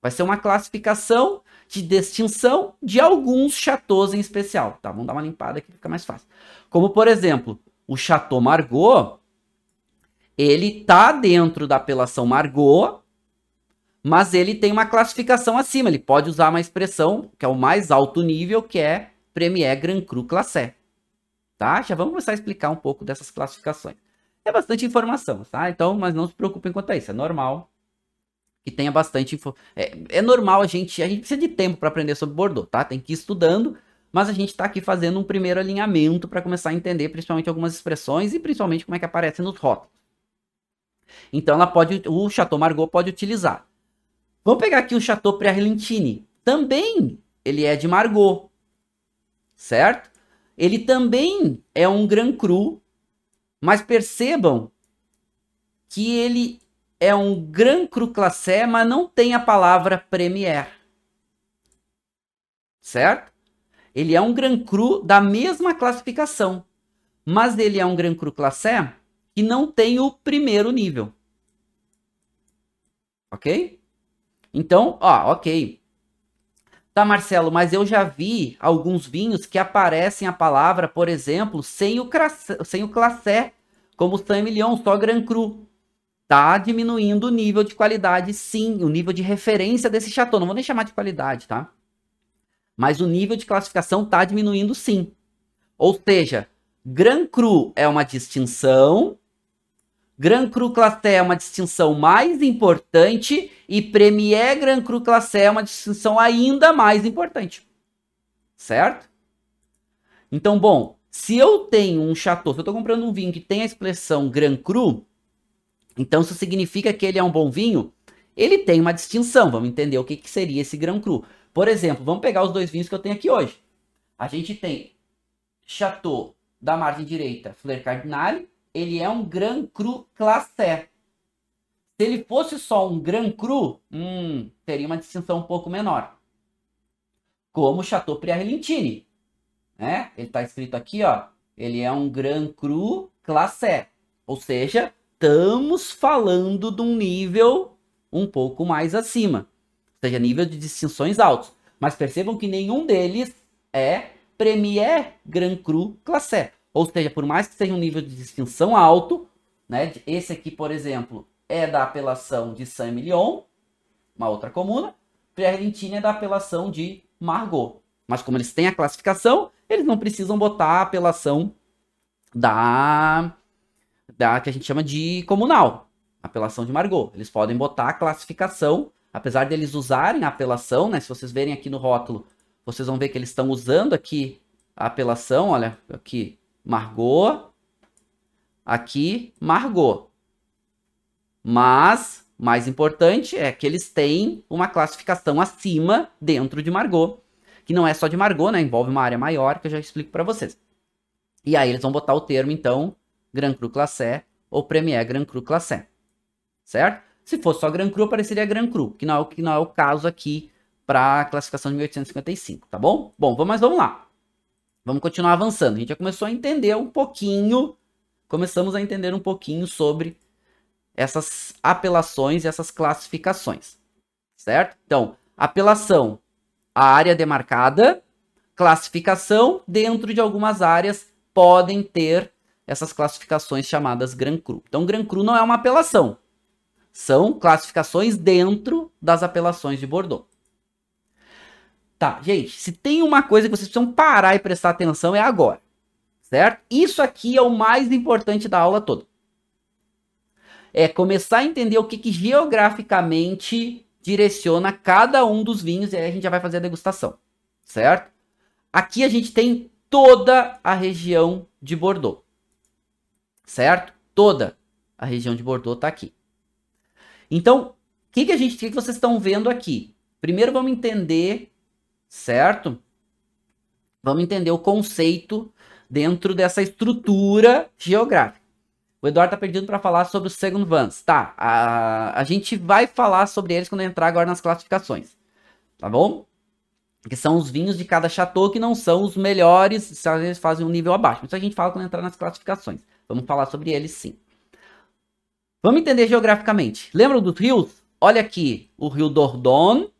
Vai ser uma classificação de distinção de alguns chateaus em especial. Tá, vamos dar uma limpada aqui, fica mais fácil. Como, por exemplo, o Chateau Margaux, ele tá dentro da apelação Margaux, mas ele tem uma classificação acima. Ele pode usar uma expressão que é o mais alto nível, que é Premier Grand Cru Classé. Tá? Já vamos começar a explicar um pouco dessas classificações. É bastante informação, tá? Então, mas não se preocupem quanto a isso. É normal que tenha bastante info. É, é normal a gente, a gente precisa de tempo para aprender sobre Bordeaux, tá? Tem que ir estudando, mas a gente está aqui fazendo um primeiro alinhamento para começar a entender principalmente algumas expressões e principalmente como é que aparece nos rótulos. Então, ela pode, o Chateau Margaux pode utilizar Vamos pegar aqui o Chateau Prearlentini. Também ele é de Margot, certo? Ele também é um Grand Cru, mas percebam que ele é um Grand Cru Classé, mas não tem a palavra Premier. Certo? Ele é um Grand Cru da mesma classificação, mas ele é um Grand Cru Classé que não tem o primeiro nível. Ok? Então, ó, ok. Tá, Marcelo, mas eu já vi alguns vinhos que aparecem a palavra, por exemplo, sem o, crassé, sem o classé, como Saint-Emilion, só Grand Cru. Tá diminuindo o nível de qualidade, sim, o nível de referência desse chateau. Não vou nem chamar de qualidade, tá? Mas o nível de classificação tá diminuindo, sim. Ou seja, Grand Cru é uma distinção Grand Cru Classé é uma distinção mais importante e Premier Grand Cru Classé é uma distinção ainda mais importante. Certo? Então, bom, se eu tenho um chateau, se eu estou comprando um vinho que tem a expressão Grand Cru, então isso significa que ele é um bom vinho? Ele tem uma distinção, vamos entender o que, que seria esse Grand Cru. Por exemplo, vamos pegar os dois vinhos que eu tenho aqui hoje. A gente tem Chateau da margem direita, Fleur Cardinale, ele é um Grand Cru Classé. Se ele fosse só um Grand Cru, hum, teria uma distinção um pouco menor. Como o Chateau Priarlentini. Né? Ele está escrito aqui, ó. Ele é um Grand Cru Classé. Ou seja, estamos falando de um nível um pouco mais acima. Seja, nível de distinções altos. Mas percebam que nenhum deles é Premier Grand Cru Classé. Ou seja, por mais que seja um nível de distinção alto, né? Esse aqui, por exemplo, é da apelação de Saint-Emilion, uma outra comuna. Pierre é da apelação de Margot. Mas como eles têm a classificação, eles não precisam botar a apelação da, da que a gente chama de comunal, apelação de Margot. Eles podem botar a classificação, apesar deles usarem a apelação, né? Se vocês verem aqui no rótulo, vocês vão ver que eles estão usando aqui a apelação, olha, aqui Margot, aqui Margot. Mas, mais importante é que eles têm uma classificação acima dentro de Margot, que não é só de Margot, né? Envolve uma área maior que eu já explico para vocês. E aí eles vão botar o termo, então, Grand Cru Classé ou Premier Grand Cru Classé. Certo? Se fosse só Grand Cru, apareceria Grand Cru, que não é o, que não é o caso aqui para a classificação de 1855, tá bom? Bom, mas vamos lá. Vamos continuar avançando. A gente já começou a entender um pouquinho, começamos a entender um pouquinho sobre essas apelações e essas classificações, certo? Então, apelação, a área demarcada, classificação, dentro de algumas áreas podem ter essas classificações chamadas Gran Cru. Então, Gran Cru não é uma apelação, são classificações dentro das apelações de Bordeaux. Tá, gente, se tem uma coisa que vocês precisam parar e prestar atenção é agora, certo? Isso aqui é o mais importante da aula toda. É começar a entender o que, que geograficamente direciona cada um dos vinhos e aí a gente já vai fazer a degustação, certo? Aqui a gente tem toda a região de Bordeaux, certo? Toda a região de Bordeaux está aqui. Então, o que, que a gente, que, que vocês estão vendo aqui? Primeiro vamos entender certo? Vamos entender o conceito dentro dessa estrutura geográfica. O Eduardo está pedindo para falar sobre os second vans. Tá, a, a gente vai falar sobre eles quando entrar agora nas classificações. Tá bom? Que são os vinhos de cada chateau que não são os melhores, se eles fazem um nível abaixo. Isso a gente fala quando entrar nas classificações. Vamos falar sobre eles sim. Vamos entender geograficamente. Lembram dos rios? Olha aqui, o rio Dordogne,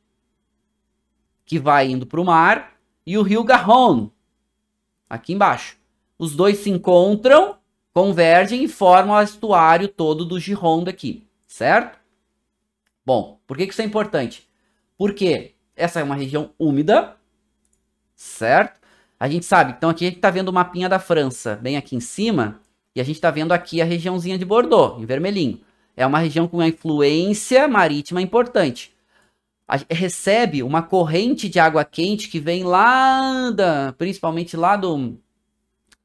que vai indo para o mar, e o rio Garonne, aqui embaixo. Os dois se encontram, convergem e formam o estuário todo do Gironde aqui, certo? Bom, por que, que isso é importante? Porque essa é uma região úmida, certo? A gente sabe, então aqui a gente está vendo o mapinha da França, bem aqui em cima, e a gente está vendo aqui a regiãozinha de Bordeaux, em vermelhinho. É uma região com uma influência marítima importante recebe uma corrente de água quente que vem lá, da, principalmente lá do,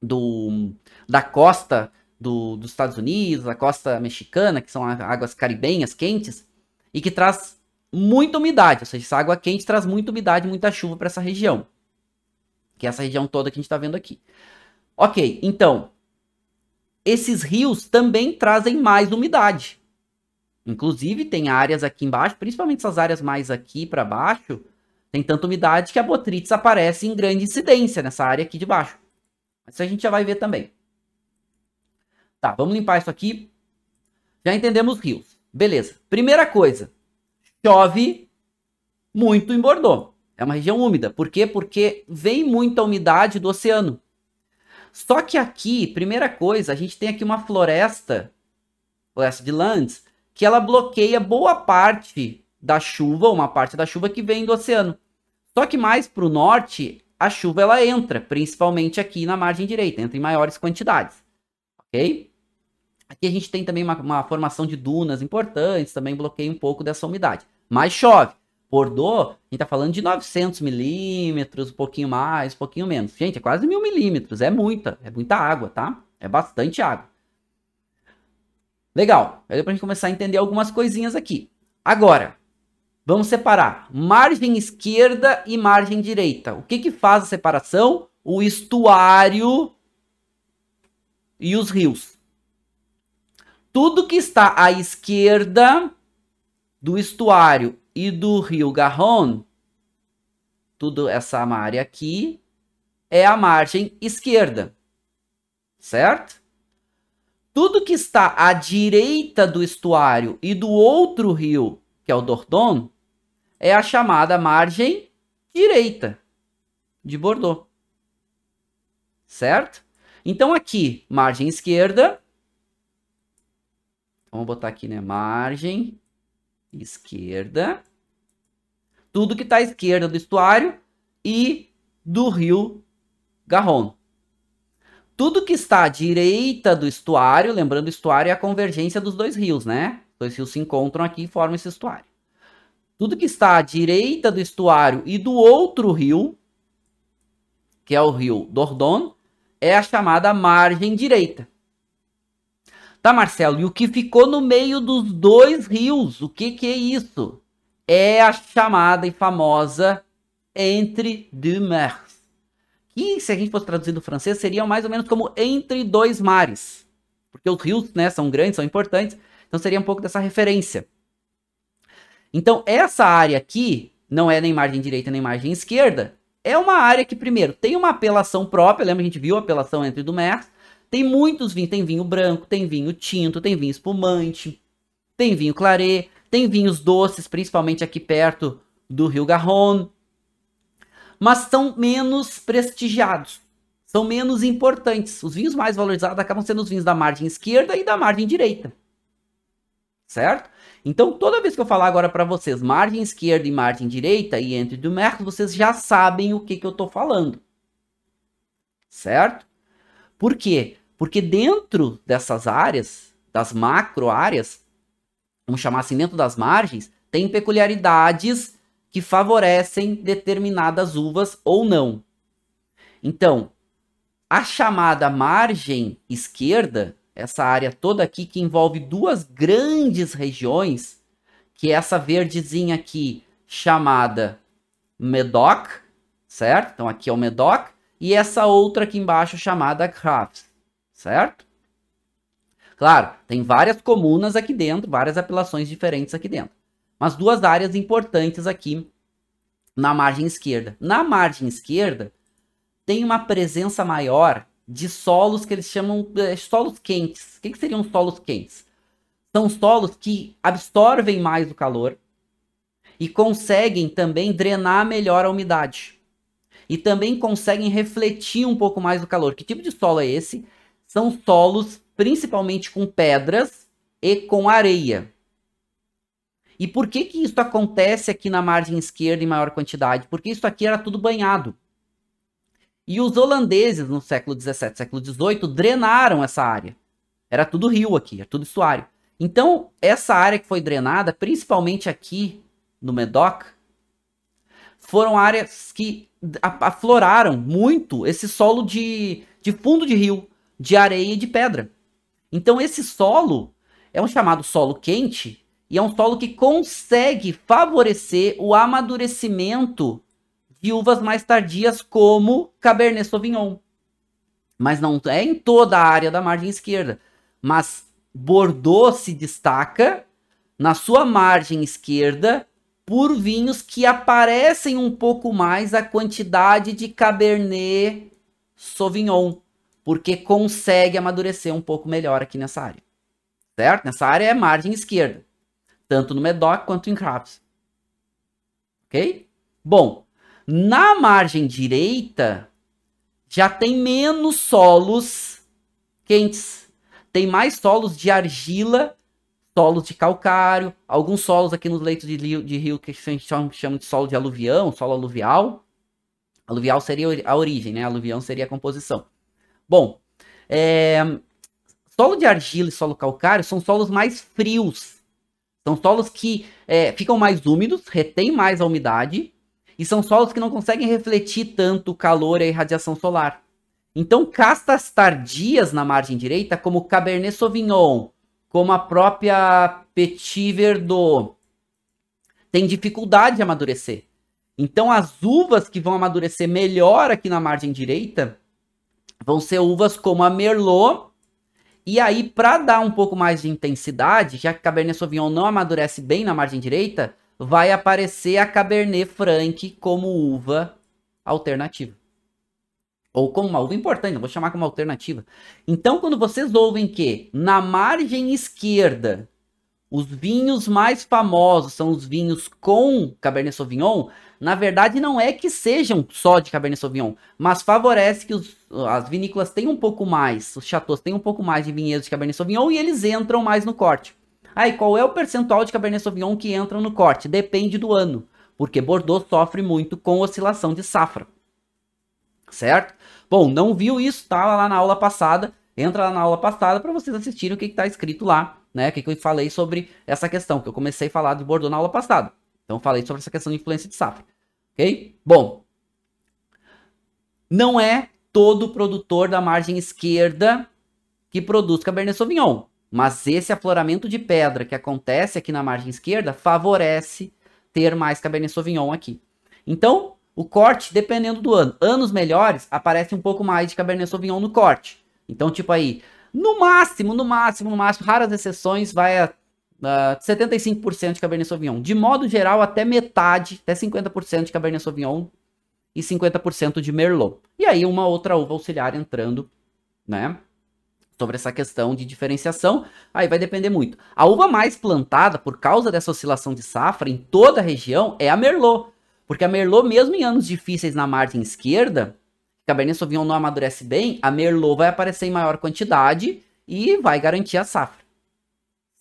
do da costa do, dos Estados Unidos, da costa mexicana, que são águas caribenhas quentes, e que traz muita umidade, ou seja, essa água quente traz muita umidade, muita chuva para essa região, que é essa região toda que a gente está vendo aqui. Ok, então, esses rios também trazem mais umidade. Inclusive, tem áreas aqui embaixo, principalmente essas áreas mais aqui para baixo, tem tanta umidade que a botrytis aparece em grande incidência nessa área aqui de baixo. Isso a gente já vai ver também. Tá, vamos limpar isso aqui. Já entendemos rios. Beleza. Primeira coisa, chove muito em Bordeaux. É uma região úmida. Por quê? Porque vem muita umidade do oceano. Só que aqui, primeira coisa, a gente tem aqui uma floresta, floresta de Landes, que ela bloqueia boa parte da chuva, uma parte da chuva que vem do oceano. Só que mais para o norte, a chuva ela entra, principalmente aqui na margem direita, entra em maiores quantidades. Ok? Aqui a gente tem também uma, uma formação de dunas importantes, também bloqueia um pouco dessa umidade. Mas chove. Bordeaux, a gente está falando de 900 milímetros, um pouquinho mais, um pouquinho menos. Gente, é quase mil milímetros, é muita, é muita água, tá? É bastante água. Legal. Aí pra gente começar a entender algumas coisinhas aqui. Agora, vamos separar margem esquerda e margem direita. O que que faz a separação? O estuário e os rios. Tudo que está à esquerda do estuário e do rio Garonne, tudo essa área aqui, é a margem esquerda. Certo? Tudo que está à direita do estuário e do outro rio, que é o Dordogne, é a chamada margem direita de Bordeaux. Certo? Então aqui, margem esquerda. Vamos botar aqui, né? Margem esquerda. Tudo que está à esquerda do estuário e do rio Garonne. Tudo que está à direita do estuário, lembrando, o estuário é a convergência dos dois rios, né? Os dois rios se encontram aqui e formam esse estuário. Tudo que está à direita do estuário e do outro rio, que é o rio Dordogne, é a chamada margem direita. Tá, Marcelo? E o que ficou no meio dos dois rios? O que, que é isso? É a chamada e famosa Entre deux Mers. Que, se a gente fosse traduzir do francês, seria mais ou menos como entre dois mares. Porque os rios né, são grandes, são importantes. Então seria um pouco dessa referência. Então, essa área aqui não é nem margem direita nem margem esquerda. É uma área que, primeiro, tem uma apelação própria. Lembra, a gente viu a apelação entre do Mers. Tem muitos vinhos. Tem vinho branco, tem vinho tinto, tem vinho espumante, tem vinho claret, tem vinhos doces, principalmente aqui perto do Rio Garonne mas são menos prestigiados, são menos importantes. Os vinhos mais valorizados acabam sendo os vinhos da margem esquerda e da margem direita. Certo? Então, toda vez que eu falar agora para vocês margem esquerda e margem direita e entre do mercado, vocês já sabem o que, que eu estou falando. Certo? Por quê? Porque dentro dessas áreas, das macro áreas, vamos chamar assim, dentro das margens, tem peculiaridades que favorecem determinadas uvas ou não. Então, a chamada margem esquerda, essa área toda aqui que envolve duas grandes regiões, que é essa verdezinha aqui chamada Medoc, certo? Então aqui é o Medoc, e essa outra aqui embaixo chamada Crafts, certo? Claro, tem várias comunas aqui dentro, várias apelações diferentes aqui dentro. Mas duas áreas importantes aqui na margem esquerda. Na margem esquerda, tem uma presença maior de solos que eles chamam de solos quentes. O que, que seriam solos quentes? São solos que absorvem mais o calor e conseguem também drenar melhor a umidade. E também conseguem refletir um pouco mais o calor. Que tipo de solo é esse? São solos principalmente com pedras e com areia. E por que que isso acontece aqui na margem esquerda em maior quantidade? Porque isso aqui era tudo banhado. E os holandeses no século 17, século 18 drenaram essa área. Era tudo rio aqui, era tudo estuário. Então, essa área que foi drenada, principalmente aqui no Medoc, foram áreas que afloraram muito esse solo de, de fundo de rio, de areia e de pedra. Então, esse solo é um chamado solo quente, e é um solo que consegue favorecer o amadurecimento de uvas mais tardias, como Cabernet Sauvignon. Mas não é em toda a área da margem esquerda. Mas Bordeaux se destaca na sua margem esquerda por vinhos que aparecem um pouco mais a quantidade de Cabernet Sauvignon, porque consegue amadurecer um pouco melhor aqui nessa área. Certo? Nessa área é margem esquerda tanto no Medoc quanto em Crafts. Ok? Bom, na margem direita já tem menos solos quentes. Tem mais solos de argila, solos de calcário, alguns solos aqui nos leitos de rio, de rio que a gente chama de solo de aluvião, solo aluvial. Aluvial seria a origem, né? Aluvião seria a composição. Bom, é, solo de argila e solo calcário são solos mais frios. São solos que é, ficam mais úmidos, retêm mais a umidade, e são solos que não conseguem refletir tanto o calor e a irradiação solar. Então, castas tardias na margem direita, como Cabernet Sauvignon, como a própria Petit Verdot, têm dificuldade de amadurecer. Então, as uvas que vão amadurecer melhor aqui na margem direita vão ser uvas como a Merlot e aí, para dar um pouco mais de intensidade, já que Cabernet Sauvignon não amadurece bem na margem direita, vai aparecer a Cabernet Franc como uva alternativa. Ou como uma uva importante, vou chamar como alternativa. Então, quando vocês ouvem que na margem esquerda os vinhos mais famosos são os vinhos com Cabernet Sauvignon, na verdade não é que sejam só de Cabernet Sauvignon, mas favorece que os, as vinícolas tenham um pouco mais, os chateaus tenham um pouco mais de vinhedos de Cabernet Sauvignon e eles entram mais no corte. Aí, qual é o percentual de Cabernet Sauvignon que entram no corte? Depende do ano, porque Bordeaux sofre muito com oscilação de safra. Certo? Bom, não viu isso? Tá lá na aula passada. Entra lá na aula passada para vocês assistirem o que está escrito lá, né? O que, que eu falei sobre essa questão, que eu comecei a falar de Bordeaux na aula passada. Então, falei sobre essa questão de influência de safra. Ok? Bom, não é todo produtor da margem esquerda que produz Cabernet Sauvignon. Mas esse afloramento de pedra que acontece aqui na margem esquerda favorece ter mais Cabernet Sauvignon aqui. Então, o corte, dependendo do ano, anos melhores, aparece um pouco mais de Cabernet Sauvignon no corte. Então, tipo aí, no máximo, no máximo, no máximo, raras exceções, vai a uh, 75% de Cabernet Sauvignon. De modo geral, até metade, até 50% de Cabernet Sauvignon e 50% de Merlot. E aí uma outra uva auxiliar entrando, né? Sobre essa questão de diferenciação, aí vai depender muito. A uva mais plantada, por causa dessa oscilação de safra em toda a região, é a Merlot. Porque a Merlot, mesmo em anos difíceis na margem esquerda, Cabernet Sauvignon não amadurece bem, a Merlot vai aparecer em maior quantidade e vai garantir a safra.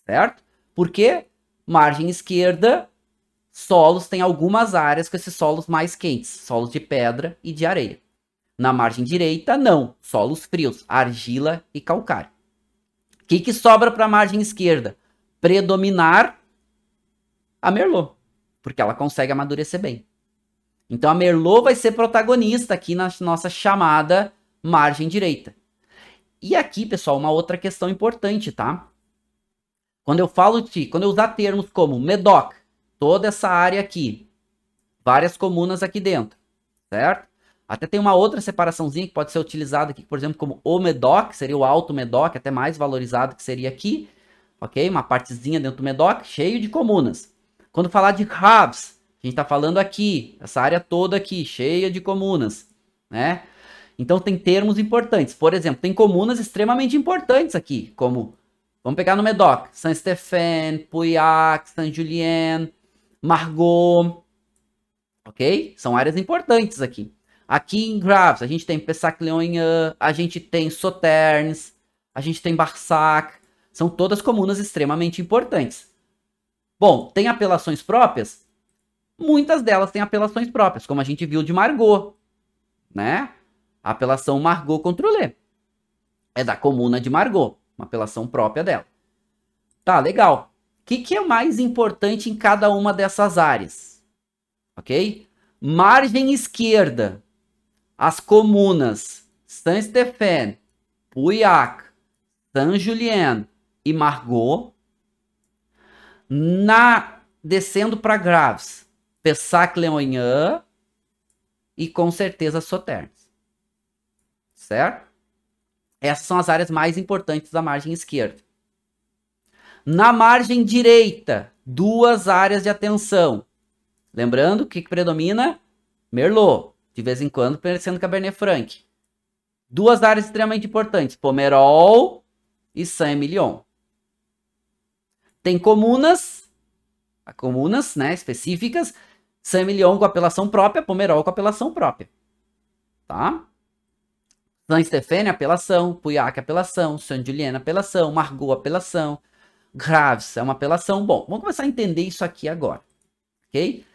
Certo? Porque margem esquerda, solos tem algumas áreas com esses solos mais quentes, solos de pedra e de areia. Na margem direita, não, solos frios, argila e calcário. O que, que sobra para a margem esquerda? Predominar a Merlot, porque ela consegue amadurecer bem. Então a Merlot vai ser protagonista aqui na nossa chamada margem direita. E aqui, pessoal, uma outra questão importante, tá? Quando eu falo de, quando eu usar termos como Medoc, toda essa área aqui, várias comunas aqui dentro, certo? Até tem uma outra separaçãozinha que pode ser utilizada aqui, por exemplo, como o Medoc, seria o Alto Medoc, até mais valorizado que seria aqui, ok? Uma partezinha dentro do Medoc, cheio de comunas. Quando falar de hubs, a gente está falando aqui, essa área toda aqui, cheia de comunas, né? Então tem termos importantes. Por exemplo, tem comunas extremamente importantes aqui, como vamos pegar no Medoc, Saint-Stéphane, Pauillac, Saint-Julien, Margot, ok? São áreas importantes aqui. Aqui em Graves, a gente tem Pessac-Léognan, a gente tem Sauternes, a gente tem Barsac, são todas comunas extremamente importantes. Bom, tem apelações próprias? Muitas delas têm apelações próprias, como a gente viu de Margot, né? A apelação Margot Controlé. É da comuna de Margot, uma apelação própria dela. Tá, legal. O que, que é mais importante em cada uma dessas áreas? Ok? Margem esquerda, as comunas Saint-Stéphane, Pauillac, Saint-Julien e Margot. Na descendo para Graves, Pessac-Lemonhan e com certeza Sauternes. Certo? Essas são as áreas mais importantes da margem esquerda. Na margem direita, duas áreas de atenção. Lembrando que predomina Merlot, de vez em quando parecendo Cabernet Franc. Duas áreas extremamente importantes, Pomerol e Saint-Emilion. Tem comunas, comunas, né, específicas Saint-Emilion com apelação própria, Pomerol com apelação própria. Tá? Saint-Stéphane, apelação. Pauillac, apelação. Saint-Julien, apelação. Margot, apelação. Graves é uma apelação. Bom, vamos começar a entender isso aqui agora. Ok?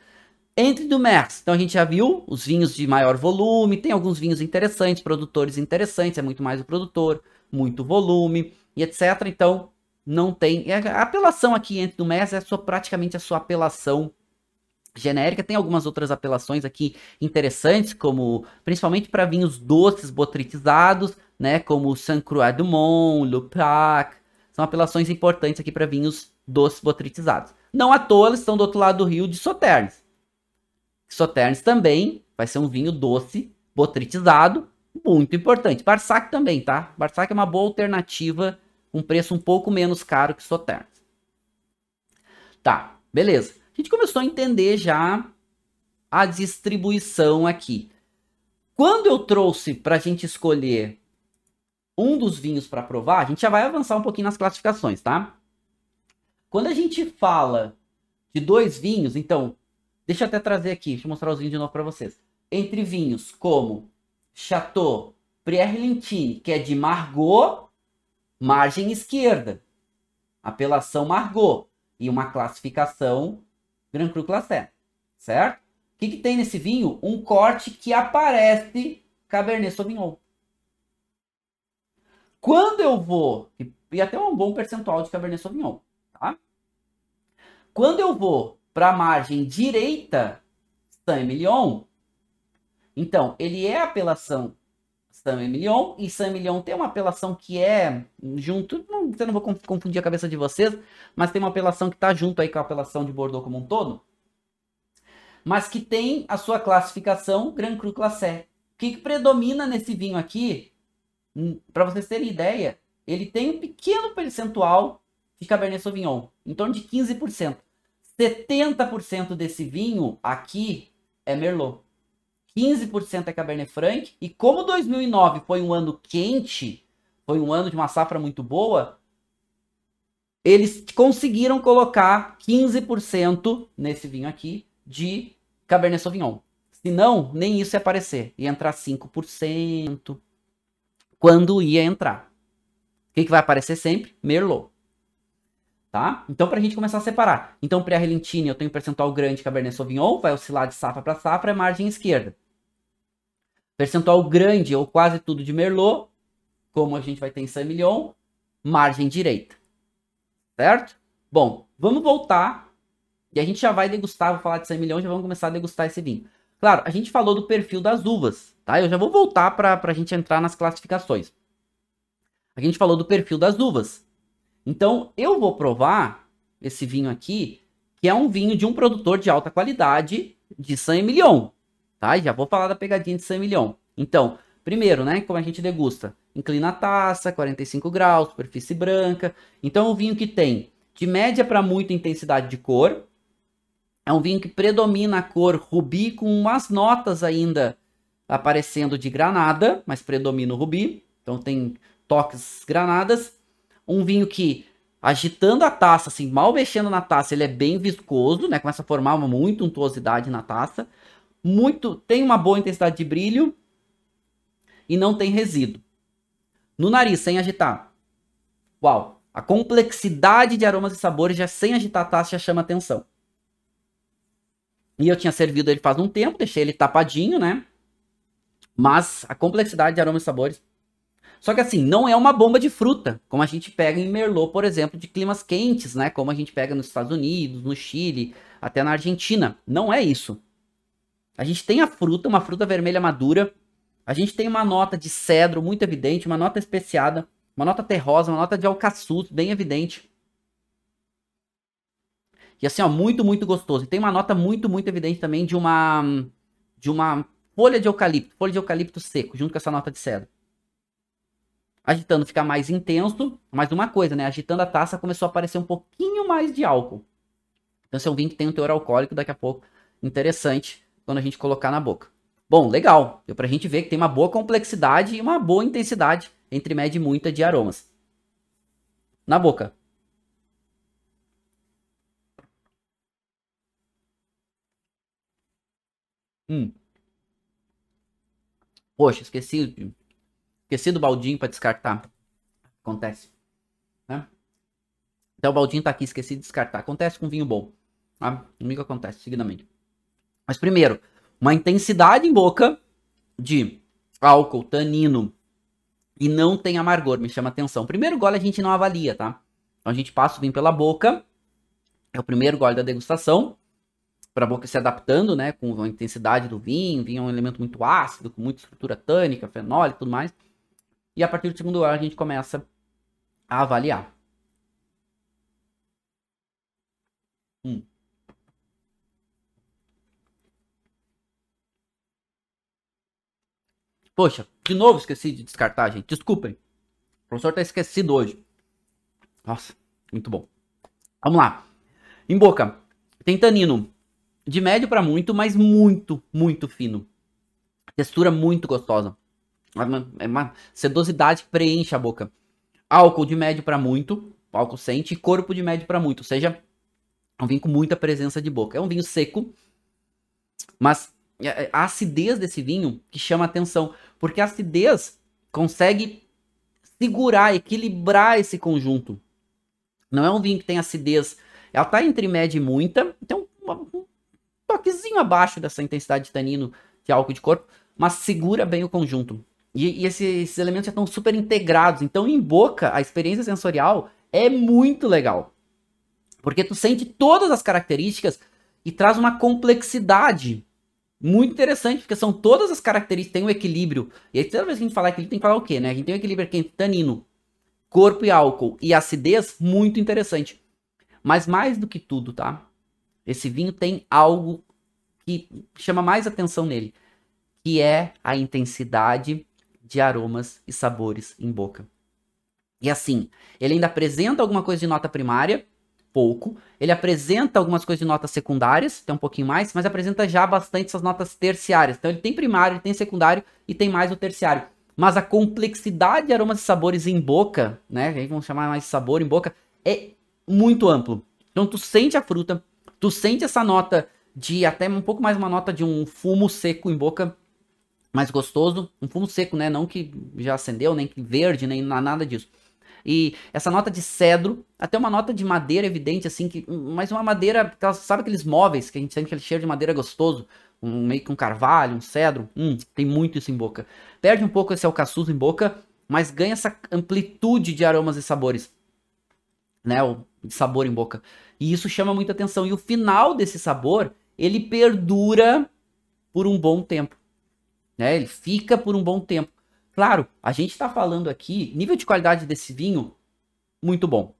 Entre do Merx, então a gente já viu os vinhos de maior volume, tem alguns vinhos interessantes, produtores interessantes, é muito mais o produtor, muito volume e etc. Então, não tem. A apelação aqui entre do Merx é sua, praticamente a sua apelação genérica. Tem algumas outras apelações aqui interessantes, como principalmente para vinhos doces botritizados, né, como Saint Croix du Mont, Lupac. São apelações importantes aqui para vinhos doces botritizados. Não à toa eles estão do outro lado do rio de Sauternes. Sauternes também vai ser um vinho doce botritizado, muito importante. Barsac também, tá? Barsac é uma boa alternativa, um preço um pouco menos caro que Sauternes. Tá, beleza a gente começou a entender já a distribuição aqui. Quando eu trouxe para a gente escolher um dos vinhos para provar, a gente já vai avançar um pouquinho nas classificações, tá? Quando a gente fala de dois vinhos, então, deixa eu até trazer aqui, deixa eu mostrar os vinhos de novo para vocês. Entre vinhos como Chateau Pierre que é de Margot, margem esquerda, apelação Margot, e uma classificação Grand Cru Classé, certo? O que, que tem nesse vinho? Um corte que aparece Cabernet Sauvignon. Quando eu vou, e até um bom percentual de Cabernet Sauvignon, tá? Quando eu vou para a margem direita, Saint-Emilion, então, ele é apelação Saint-Emilion, e Saint-Emilion tem uma apelação que é junto, não, eu não vou confundir a cabeça de vocês, mas tem uma apelação que está junto aí com a apelação de Bordeaux como um todo, mas que tem a sua classificação Grand Cru Classé. O que, que predomina nesse vinho aqui? Hum, Para vocês terem ideia, ele tem um pequeno percentual de Cabernet Sauvignon, em torno de 15%. 70% desse vinho aqui é Merlot. 15% é Cabernet Franc. E como 2009 foi um ano quente, foi um ano de uma safra muito boa, eles conseguiram colocar 15% nesse vinho aqui de Cabernet Sauvignon. Se não, nem isso ia aparecer. Ia entrar 5%. Quando ia entrar. O que, que vai aparecer sempre? Merlot. Tá? Então, para a gente começar a separar. Então, pré-relentine, eu tenho percentual grande Cabernet Sauvignon, vai oscilar de safra para safra, é margem esquerda. Percentual grande ou quase tudo de Merlot, como a gente vai ter em Saint-Emilion, margem direita. Certo? Bom, vamos voltar e a gente já vai degustar, vou falar de Saint-Emilion, já vamos começar a degustar esse vinho. Claro, a gente falou do perfil das uvas, tá? Eu já vou voltar para a gente entrar nas classificações. A gente falou do perfil das uvas. Então, eu vou provar esse vinho aqui, que é um vinho de um produtor de alta qualidade de Saint-Emilion tá? já vou falar da pegadinha de 100 milhão. Então, primeiro, né, como a gente degusta? Inclina a taça, 45 graus, superfície branca. Então, é um vinho que tem de média para muita intensidade de cor. É um vinho que predomina a cor rubi com umas notas ainda aparecendo de granada, mas predomina o rubi. Então tem toques granadas. Um vinho que agitando a taça, assim, mal mexendo na taça, ele é bem viscoso, né? Começa a formar uma muita untuosidade na taça muito, tem uma boa intensidade de brilho e não tem resíduo. No nariz, sem agitar. Uau! A complexidade de aromas e sabores já sem agitar a taça já chama atenção. E eu tinha servido ele faz um tempo, deixei ele tapadinho, né? Mas a complexidade de aromas e sabores. Só que assim, não é uma bomba de fruta, como a gente pega em Merlot, por exemplo, de climas quentes, né? Como a gente pega nos Estados Unidos, no Chile, até na Argentina. Não é isso. A gente tem a fruta, uma fruta vermelha madura. A gente tem uma nota de cedro muito evidente, uma nota especiada, uma nota terrosa, uma nota de alcaçuz bem evidente. E assim, ó, muito, muito gostoso. E tem uma nota muito, muito evidente também de uma de uma folha de eucalipto, folha de eucalipto seco, junto com essa nota de cedro. Agitando fica mais intenso, mas uma coisa, né? Agitando a taça começou a aparecer um pouquinho mais de álcool. Então esse é um vinho que tem um teor alcoólico daqui a pouco interessante quando a gente colocar na boca. Bom, legal. Deu pra gente ver que tem uma boa complexidade e uma boa intensidade entre média e muita de aromas. Na boca. Hum. Poxa, esqueci, esqueci do baldinho para descartar. Acontece. Né? Então o baldinho tá aqui, esqueci de descartar. Acontece com vinho bom. Tá? Comigo acontece, seguidamente. Mas primeiro, uma intensidade em boca de álcool, tanino e não tem amargor, me chama atenção. Primeiro gole a gente não avalia, tá? Então a gente passa o vinho pela boca, é o primeiro gole da degustação, para a boca se adaptando, né, com a intensidade do vinho. Vinho é um elemento muito ácido, com muita estrutura tânica, fenol e tudo mais. E a partir do segundo gole a gente começa a avaliar. Hum. Poxa, de novo esqueci de descartar, gente. Desculpem. O professor tá esquecido hoje. Nossa, muito bom. Vamos lá. Em boca, tem tanino de médio para muito, mas muito, muito fino. Textura muito gostosa. Uma, é uma sedosidade preenche a boca. Álcool de médio para muito. álcool sente, e corpo de médio para muito, ou seja, é um vinho com muita presença de boca. É um vinho seco, mas é, é, a acidez desse vinho que chama atenção, porque a acidez consegue segurar, equilibrar esse conjunto. Não é um vinho que tem acidez, ela tá entre média e muita, então um toquezinho abaixo dessa intensidade de tanino de álcool de corpo, mas segura bem o conjunto. E, e esses, elementos já estão super integrados, então em boca a experiência sensorial é muito legal. Porque tu sente todas as características e traz uma complexidade muito interessante, porque são todas as características, tem um equilíbrio. E aí, toda vez que a gente falar equilíbrio, tem que falar o quê, né? A gente tem um equilíbrio aqui entre tanino, corpo e álcool e acidez, muito interessante. Mas mais do que tudo, tá? Esse vinho tem algo que chama mais atenção nele, que é a intensidade de aromas e sabores em boca. E assim, ele ainda apresenta alguma coisa de nota primária, pouco. Ele apresenta algumas coisas de notas secundárias, tem um pouquinho mais, mas apresenta já bastante essas notas terciárias. Então ele tem primário, ele tem secundário e tem mais o terciário. Mas a complexidade de aromas e sabores em boca, né? Aí vamos chamar mais sabor em boca, é muito amplo. Então tu sente a fruta, tu sente essa nota de até um pouco mais uma nota de um fumo seco em boca, mais gostoso, um fumo seco, né? Não que já acendeu, nem que verde, nem nada disso. E essa nota de cedro, até uma nota de madeira evidente, assim, que, mas uma madeira, sabe aqueles móveis que a gente sente aquele cheiro de madeira gostoso? Um, meio que um carvalho, um cedro. Hum, tem muito isso em boca. Perde um pouco esse alcaçuz em boca, mas ganha essa amplitude de aromas e sabores. Né? O sabor em boca. E isso chama muita atenção. E o final desse sabor, ele perdura por um bom tempo. Né? Ele fica por um bom tempo. Claro, a gente está falando aqui, nível de qualidade desse vinho, muito bom.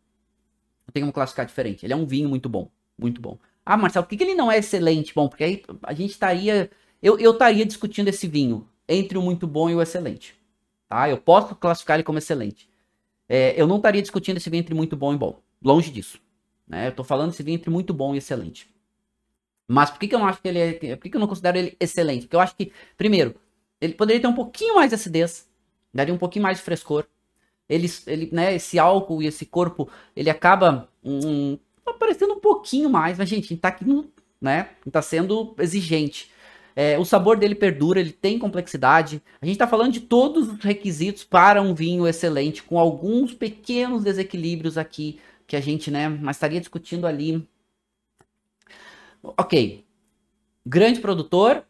Não tem como classificar diferente. Ele é um vinho muito bom. Muito bom. Ah, Marcelo, por que, ele não é excelente? Bom, porque aí a gente estaria. Eu, eu estaria discutindo esse vinho entre o muito bom e o excelente. Tá? Eu posso classificar ele como excelente. É, eu não estaria discutindo esse vinho entre muito bom e bom. Longe disso. Né? Eu estou falando esse vinho entre muito bom e excelente. Mas por que, que eu não acho que ele é. Por que, que eu não considero ele excelente? Porque eu acho que, primeiro, ele poderia ter um pouquinho mais de acidez, daria um pouquinho mais de frescor. Ele, ele, né, esse álcool e esse corpo, ele acaba um, aparecendo um pouquinho mais, mas gente, tá aqui, né, tá sendo exigente. É, o sabor dele perdura, ele tem complexidade. A gente tá falando de todos os requisitos para um vinho excelente, com alguns pequenos desequilíbrios aqui que a gente, né, mas estaria discutindo ali. Ok. Grande produtor,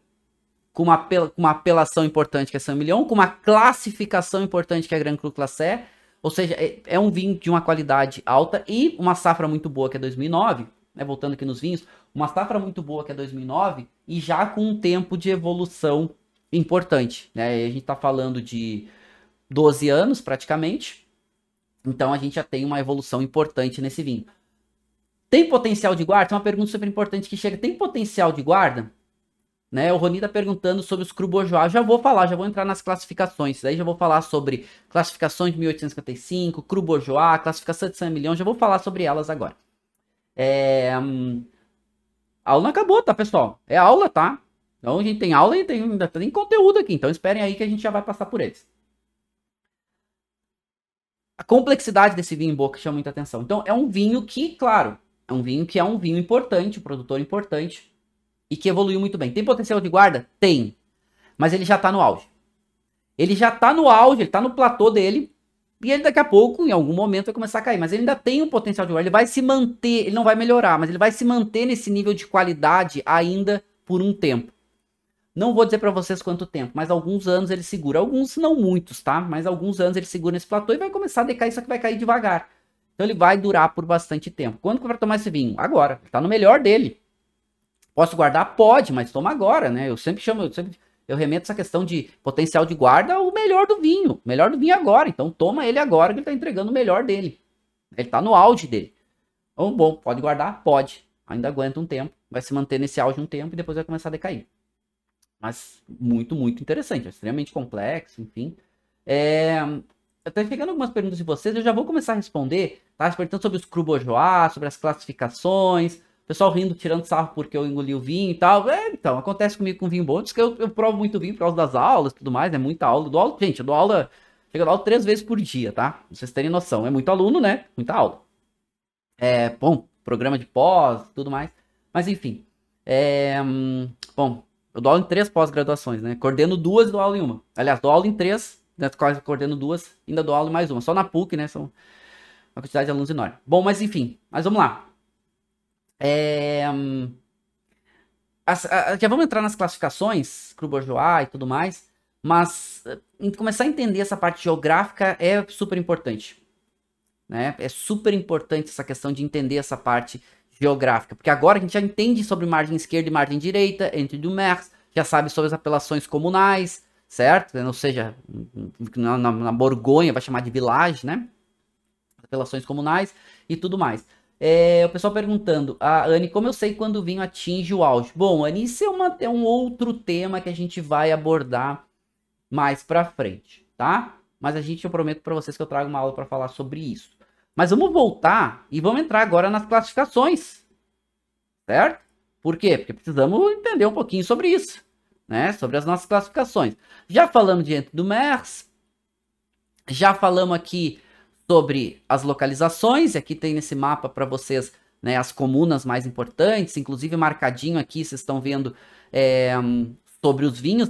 com uma, uma apelação importante que é São Milhão, com uma classificação importante que é a Grand Cru Classé, ou seja, é, é, um vinho de uma qualidade alta e uma safra muito boa que é 2009, né, voltando aqui nos vinhos, uma safra muito boa que é 2009 e já com um tempo de evolução importante, né? A gente está falando de 12 anos praticamente, então a gente já tem uma evolução importante nesse vinho. Tem potencial de guarda? É uma pergunta super importante que chega. Tem potencial de guarda? Né? O Roni tá perguntando sobre os Cru Bourgeois. Já vou falar, já vou entrar nas classificações. Daí já vou falar sobre classificações de 1855, Cru Bourgeois, classificação de 100 milhões. Já vou falar sobre elas agora. É... Hum, a aula não acabou, tá, pessoal? É aula, tá? Então a gente tem aula e tem, ainda tem conteúdo aqui. Então esperem aí que a gente já vai passar por eles. A complexidade desse vinho em boca chama muita atenção. Então é um vinho que, claro, é um vinho que é um vinho importante, um produtor importante e que evoluiu muito bem. Tem potencial de guarda? Tem. Mas ele já tá no auge. Ele já tá no auge, ele tá no platô dele. E ele daqui a pouco, em algum momento, vai começar a cair. Mas ele ainda tem um potencial de guarda. Ele vai se manter, ele não vai melhorar, mas ele vai se manter nesse nível de qualidade ainda por um tempo. Não vou dizer para vocês quanto tempo, mas alguns anos ele segura. Alguns não muitos, tá? Mas alguns anos ele segura nesse platô e vai começar a decair, só que vai cair devagar. Então ele vai durar por bastante tempo. Quando que vai tomar esse vinho? Agora. Ele tá no melhor dele. Posso guardar? Pode, mas toma agora, né? Eu sempre chamo, eu sempre eu remeto essa questão de potencial de guarda ao melhor do vinho. O melhor do vinho agora. Então toma ele agora que ele tá entregando o melhor dele. Ele tá no auge dele. Então, bom, pode guardar? Pode. Ainda aguenta um tempo. Vai se manter nesse auge um tempo e depois vai começar a decair. Mas muito, muito interessante. É extremamente complexo, enfim. É... Até chegando algumas perguntas de vocês, eu já vou começar a responder. Tá? Perguntando sobre os cru bourgeois, sobre as classificações, pessoal rindo, tirando sarro porque eu engoli o vinho e tal. É, então, acontece comigo com vinho bom. Diz que eu, eu provo muito vinho por causa das aulas e tudo mais, é muita aula. Do aula gente, eu dou aula, chego a aula três vezes por dia, tá? Pra vocês terem noção. É muito aluno, né? Muita aula. É, bom, programa de pós, tudo mais. Mas enfim. É, hum, bom, eu dou aula em três pós-graduações, né? Coordeno duas e dou aula em uma. Aliás, dou aula em três, das quais coordeno duas, ainda dou aula em mais uma. Só na PUC, né? São uma quantidade de alunos enorme. Bom, mas enfim, mas vamos lá. É, as, a, já vamos entrar nas classificações, Cru Bourgeois e tudo mais, mas eh, começar a entender essa parte geográfica é super importante. Né? É super importante essa questão de entender essa parte geográfica, porque agora a gente já entende sobre margem esquerda e margem direita, entre do Mers, já sabe sobre as apelações comunais, certo? Ou seja, na, na, na Borgonha vai chamar de village, né? Apelações comunais e tudo mais. É, o pessoal perguntando, a Anne, como eu sei quando o vinho atinge o auge? Bom, Anne, isso é, uma, é um outro tema que a gente vai abordar mais pra frente, tá? Mas a gente, eu prometo para vocês que eu trago uma aula para falar sobre isso. Mas vamos voltar e vamos entrar agora nas classificações, certo? Por quê? Porque precisamos entender um pouquinho sobre isso, né? Sobre as nossas classificações. Já falamos diante do MERS, já falamos aqui sobre as localizações, e aqui tem nesse mapa para vocês né, as comunas mais importantes, inclusive marcadinho aqui, vocês estão vendo é, sobre os vinhos,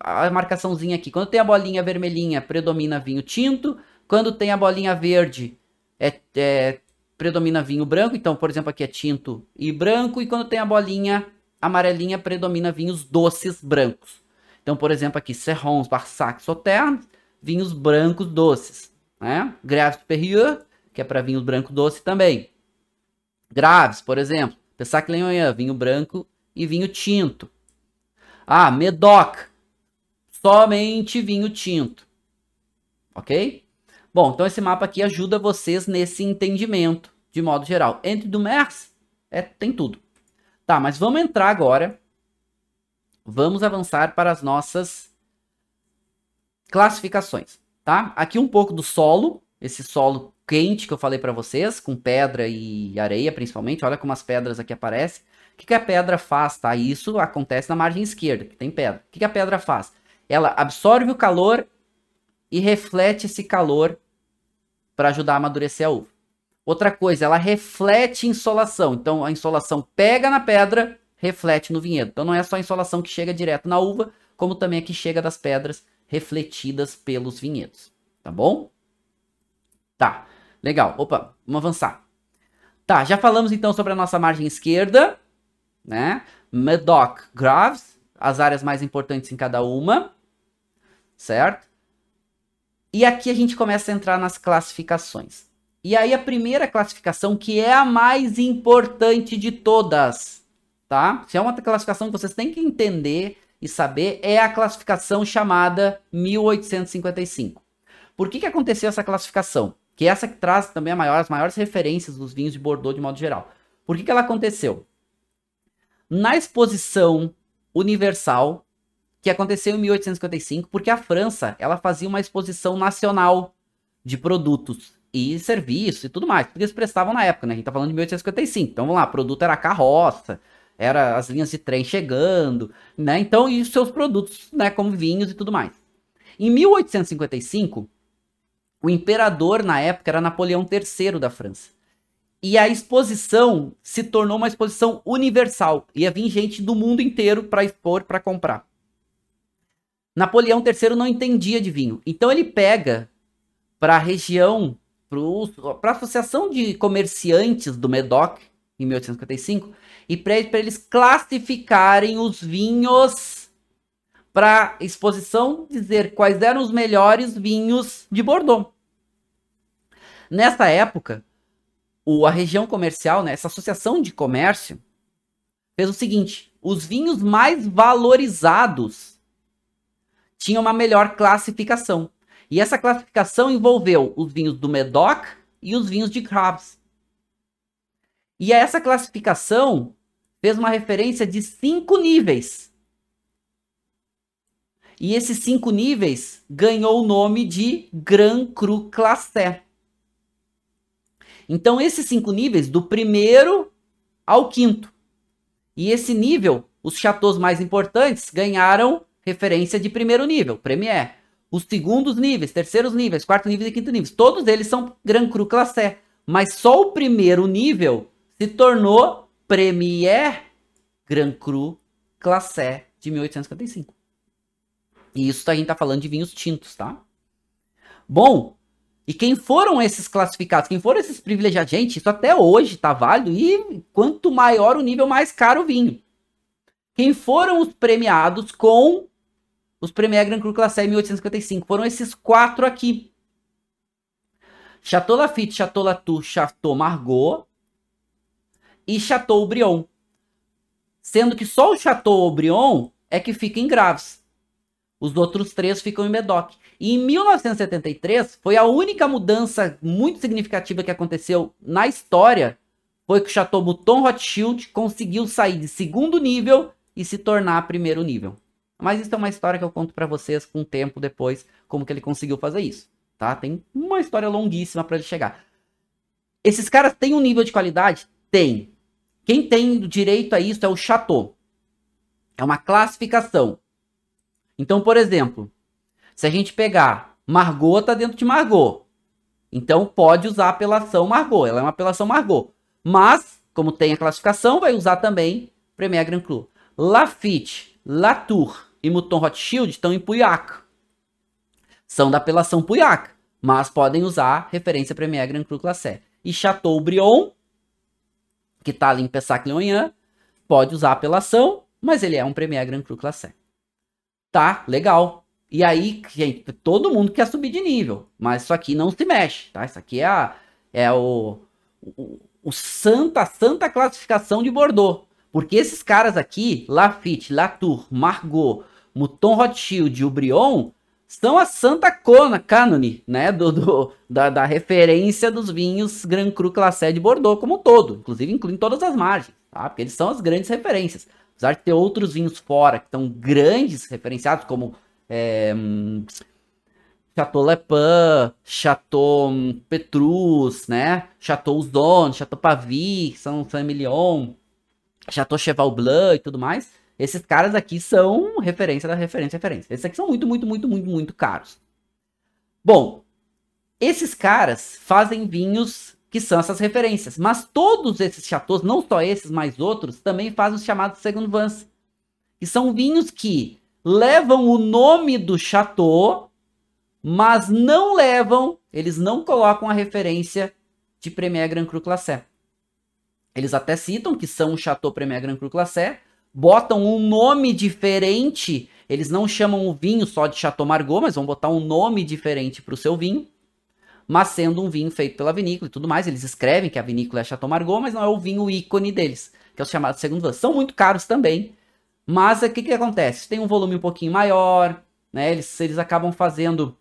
a marcaçãozinha aqui, quando tem a bolinha vermelhinha, predomina vinho tinto, quando tem a bolinha verde, é, é, predomina vinho branco, então, por exemplo, aqui é tinto e branco, e quando tem a bolinha amarelinha, predomina vinhos doces brancos. Então, por exemplo, aqui, Serrons, Barsac, Sauternes, vinhos brancos doces né? Grave Superior, que é para vinho branco doce também. Graves, por exemplo, Pessac Leonhan, vinho branco e vinho tinto. Ah, Medoc, somente vinho tinto. Ok? Bom, então esse mapa aqui ajuda vocês nesse entendimento, de modo geral. Entre do MERS, é, tem tudo. Tá, mas vamos entrar agora. Vamos avançar para as nossas classificações tá? Aqui um pouco do solo, esse solo quente que eu falei para vocês, com pedra e areia principalmente. Olha como as pedras aqui aparecem. O que, que a pedra faz, tá? Isso acontece na margem esquerda, que tem pedra. O que, que a pedra faz? Ela absorve o calor e reflete esse calor para ajudar a amadurecer a uva. Outra coisa, ela reflete insolação. Então a insolação pega na pedra, reflete no vinhedo. Então não é só a insolação que chega direto na uva, como também a que chega das pedras refletidas pelos vinhedos, tá bom? Tá, legal. Opa, vamos avançar. Tá, já falamos então sobre a nossa margem esquerda, né? Medoc Graves, as áreas mais importantes em cada uma, certo? E aqui a gente começa a entrar nas classificações. E aí a primeira classificação, que é a mais importante de todas, tá? Se é uma classificação que vocês têm que entender e saber é a classificação chamada 1855. Por que, que aconteceu essa classificação? Que é essa que traz também maior, as maiores referências dos vinhos de Bordeaux de modo geral. Por que, que ela aconteceu? Na exposição universal, que aconteceu em 1855, porque a França ela fazia uma exposição nacional de produtos e serviços e tudo mais, porque eles prestavam na época, né? A gente tá falando de 1855. Então vamos lá, produto era carroça, era as linhas de trem chegando, né? Então, e seus produtos, né, como vinhos e tudo mais. Em 1855, o imperador na época era Napoleão III da França. E a exposição se tornou uma exposição universal. Ia vir gente do mundo inteiro para expor, para comprar. Napoleão III não entendia de vinho. Então ele pega para a região, para a Associação de Comerciantes do Medoc, em 1855, e para eles classificarem os vinhos para exposição dizer quais eram os melhores vinhos de Bordeaux. Nessa época, o, a região comercial, né, essa associação de comércio, fez o seguinte: os vinhos mais valorizados tinham uma melhor classificação. E essa classificação envolveu os vinhos do Medoc e os vinhos de Graves. E essa classificação fez uma referência de cinco níveis. E esses cinco níveis ganhou o nome de Grand Cru Classé. Então, esses cinco níveis, do primeiro ao quinto. E esse nível, os chateaus mais importantes ganharam referência de primeiro nível, Premier. Os segundos níveis, terceiros níveis, quarto nível e quinto nível, todos eles são Grand Cru Classé. mas só o primeiro nível se tornou Premier Grand Cru Classé de 1855. E isso a gente tá falando de vinhos tintos, tá? Bom, e quem foram esses classificados? Quem foram esses privilegiados? Gente, isso até hoje tá válido e quanto maior o nível, mais caro o vinho. Quem foram os premiados com os Premier Grand Cru Classé em 1855? Foram esses quatro aqui. Chateau Lafite, Chateau Latour, Chateau Margaux e Chateau Brion. Sendo que só o Chateau Brion é que fica em Graves. Os outros três ficam em Medoc. E em 1973 foi a única mudança muito significativa que aconteceu na história. Foi que o Chateau Mouton Rothschild conseguiu sair de segundo nível e se tornar primeiro nível. Mas isso é uma história que eu conto para vocês com o tempo depois, como que ele conseguiu fazer isso, tá? Tem uma história longuíssima para ele chegar. Esses caras têm um nível de qualidade? Tem. Quem tem direito a isso é o Chateau. É uma classificação. Então, por exemplo, se a gente pegar Margot, tá dentro de Margot. Então pode usar a apelação Margot. Ela é uma apelação Margot. Mas, como tem a classificação, vai usar também Premier Grand Cru. Lafitte, Latour e Mouton Rothschild estão em Puyac. São da apelação Puyac, mas podem usar referência Premier Grand Cru Classé. E Chateaubriand, que está ali em Pessac-Léognan, pode usar apelação, mas ele é um Premier Grand Cru Classé. Tá, legal. E aí, gente, todo mundo quer subir de nível, mas isso aqui não se mexe, tá? Isso aqui é, a, é o, o, o santa, santa classificação de Bordeaux. Porque esses caras aqui, Lafitte, Latour, Margot, Mouton Rothschild e o Brion, são a santa cona, canone, né, do, do da, da, referência dos vinhos Grand Cru Classé de Bordeaux como um todo, inclusive incluindo todas as margens, tá? Porque eles são as grandes referências. Apesar de ter outros vinhos fora que estão grandes referenciados, como é, Chateau Lepin, Chateau Petrus, né? Chateau Zone, Chateau Pavie, São Emilion, Chateau Cheval Blanc e tudo mais. Esses caras aqui são referência da referência referência. Esses aqui são muito, muito, muito, muito, muito caros. Bom, esses caras fazem vinhos que são essas referências. Mas todos esses chateaus, não só esses, mas outros, também fazem os chamados Second Vans. Que são vinhos que levam o nome do chateau, mas não levam, eles não colocam a referência de Premier Grand Cru Classé. Eles até citam que são o Chateau Premier Grand Cru Classé, botam um nome diferente, eles não chamam o vinho só de Chateau Margaux, mas vão botar um nome diferente para o seu vinho, mas sendo um vinho feito pela vinícola e tudo mais, eles escrevem que a vinícola é Chateau Margaux, mas não é o vinho ícone deles, que é o chamado segundo vinho. São muito caros também, mas o que, que acontece? Tem um volume um pouquinho maior, né? Eles, eles acabam fazendo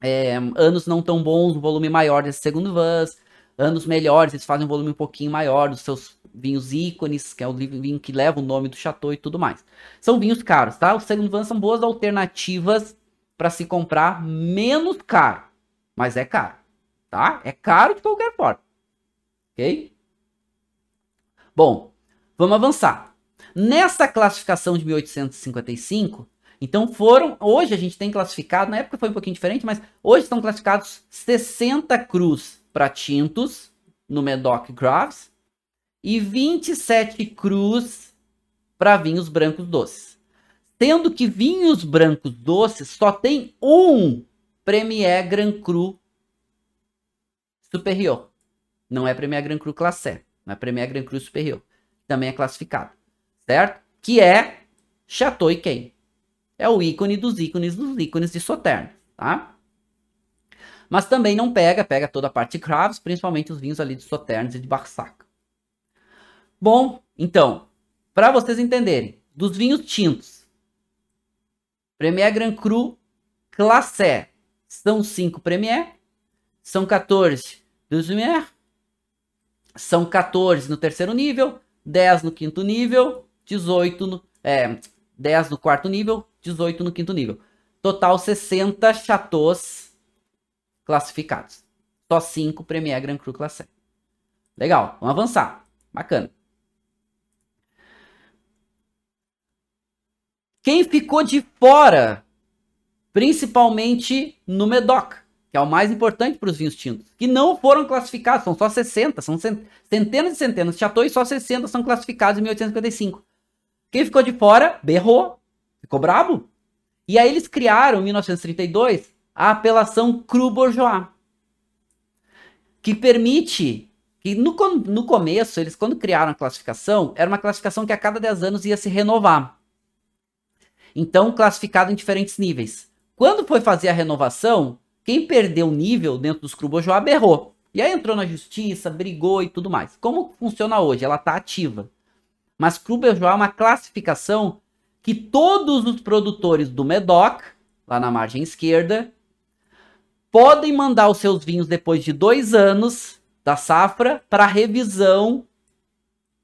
é, anos não tão bons, um volume maior desse segundo vans, anos melhores, eles fazem um volume um pouquinho maior dos seus vinhos ícones, que é o vinho que leva o nome do chateau e tudo mais. São vinhos caros, tá? Os segundo vans são boas alternativas para se comprar menos caro mas é caro, tá? É caro de qualquer forma, ok? Bom, vamos avançar. Nessa classificação de 1855, então foram, hoje a gente tem classificado, na época foi um pouquinho diferente, mas hoje estão classificados 60 crus para tintos no Medoc Graves e 27 crus para vinhos brancos doces. Sendo que vinhos brancos doces só tem um Premier Grand Cru Superior. Não é Premier Grand Cru Classé, não é Premier Grand Cru Superior. Também é classificado, certo? Que é Chateau Yquem. É o ícone dos ícones dos ícones de Sauternes, tá? Mas também não pega, pega toda a parte de Craves, principalmente os vinhos ali de Sauternes e de Barsac. Bom, então, para vocês entenderem, dos vinhos tintos, Premier Grand Cru Classé são 5 Premier, são 14 Deuxième, são 14 no terceiro nível, 10 no quinto nível, 18 no, é, 10 no quarto nível, 18 no quinto nível. Total 60 chateaus classificados. Só 5 Premier Grand Cru Classé. Legal, vamos avançar. Bacana. Quem ficou de fora principalmente no Medoc, que é o mais importante para os vinhos tintos, que não foram classificados, são só 60, são centenas e centenas de chateaux e só 60 são classificados em 1855. Quem ficou de fora, berrou, ficou brabo. E aí eles criaram, em 1932, a apelação Cru Bourgeois, que permite que no, no começo, eles quando criaram a classificação, era uma classificação que a cada 10 anos ia se renovar. Então, classificado em diferentes níveis. Quando foi fazer a renovação, quem perdeu nível dentro dos Cru Bourgeois berrou. E aí entrou na justiça, brigou e tudo mais. Como funciona hoje? Ela está ativa. Mas Cru Bourgeois é uma classificação que todos os produtores do Medoc, lá na margem esquerda, podem mandar os seus vinhos depois de dois anos da safra para revisão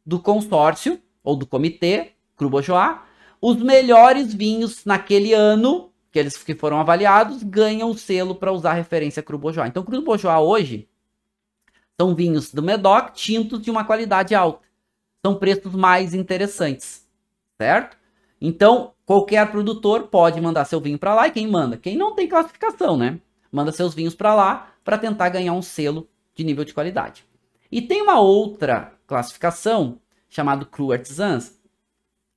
do consórcio ou do comitê Cru Bourgeois. Os melhores vinhos naquele ano que eles que foram avaliados ganham o selo para usar referência Cru Bourgeois. Então, Cru Bourgeois hoje são vinhos do Medoc tintos de uma qualidade alta. São preços mais interessantes, certo? Então, qualquer produtor pode mandar seu vinho para lá e quem manda? Quem não tem classificação, né? Manda seus vinhos para lá para tentar ganhar um selo de nível de qualidade. E tem uma outra classificação chamada Cru Artisans,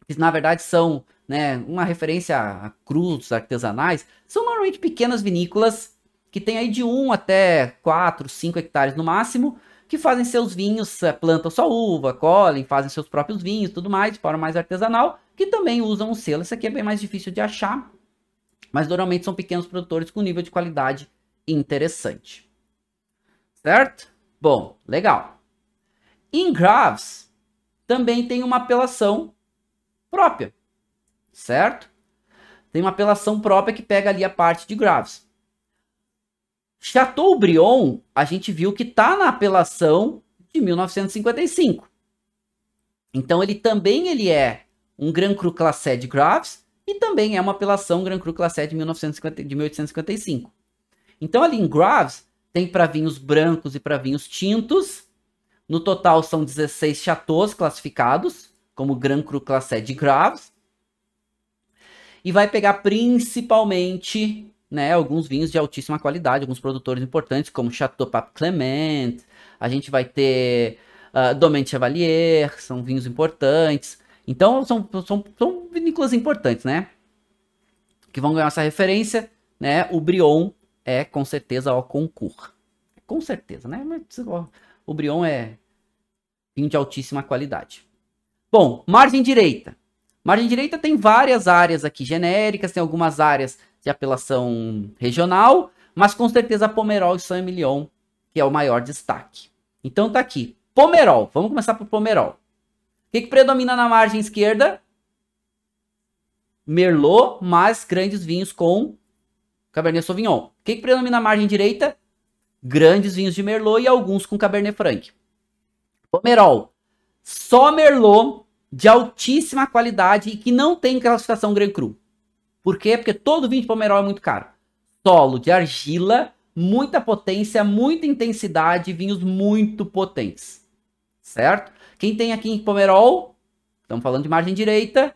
que na verdade são né, uma referência a crus artesanais, são normalmente pequenas vinícolas que têm aí de 1 até 4, 5 hectares no máximo, que fazem seus vinhos, eh, plantam sua uva, colhem, fazem seus próprios vinhos, tudo mais, de forma mais artesanal, que também usam o selo. Esse aqui é bem mais difícil de achar, mas normalmente são pequenos produtores com nível de qualidade interessante. Certo? Bom, legal. Em Graves também tem uma apelação própria, certo? Tem uma apelação própria que pega ali a parte de Graves. Chateaubriand, a gente viu que está na apelação de 1955. Então ele também ele é um Grand Cru Classé de Graves e também é uma apelação Grand Cru Classé de, 1950, de 1855. Então ali em Graves tem para vinhos brancos e para vinhos tintos. No total são 16 chateaus classificados como Grand Cru Classé de Graves. E vai pegar principalmente né, alguns vinhos de altíssima qualidade, alguns produtores importantes, como Chateau Pape Clement, a gente vai ter uh, Domaine Chevalier, são vinhos importantes. Então, são, são, são vinícolas importantes, né? Que vão ganhar essa referência, né? O Brion é, com certeza, o concurso. Com certeza, né? Mas, ó, o Brion é vinho de altíssima qualidade. Bom, margem direita. Margem direita tem várias áreas aqui genéricas, tem algumas áreas de apelação regional, mas com certeza Pomerol e Saint-Emilion, que é o maior destaque. Então tá aqui, Pomerol, vamos começar por Pomerol. Que, que predomina na margem esquerda? Merlot, mais grandes vinhos com Cabernet Sauvignon. O que, que predomina na margem direita? Grandes vinhos de Merlot e alguns com Cabernet Franc. Pomerol, só Merlot de altíssima qualidade e que não tem classificação Grand Cru. Por quê? Porque todo vinho de Pomerol é muito caro. Solo de argila, muita potência, muita intensidade, vinhos muito potentes. Certo? Quem tem aqui em Pomerol? Estamos falando de margem direita.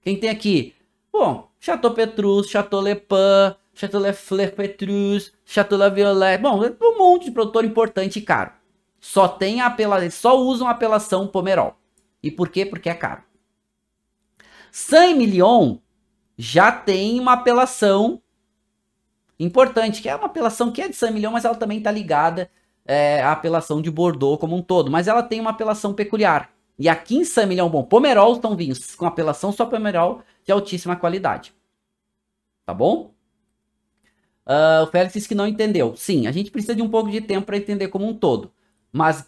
Quem tem aqui? Bom, Chateau Petrus, Chateau Le Pen, Chateau Le Fleur Petrus, Chateau La Violette. Bom, um monte de produtor importante e caro. Só tem a apelação, só usam a apelação Pomerol. E por quê? Porque é caro. Saint-Emilion já tem uma apelação importante, que é uma apelação que é de 100 milhões, mas ela também está ligada é, à apelação de Bordeaux como um todo. Mas ela tem uma apelação peculiar. E aqui em 100 milhão, bom, Pomerol estão vinhos com apelação só Pomerol de altíssima qualidade. Tá bom? Uh, o Félix disse que não entendeu. Sim, a gente precisa de um pouco de tempo para entender como um todo. Mas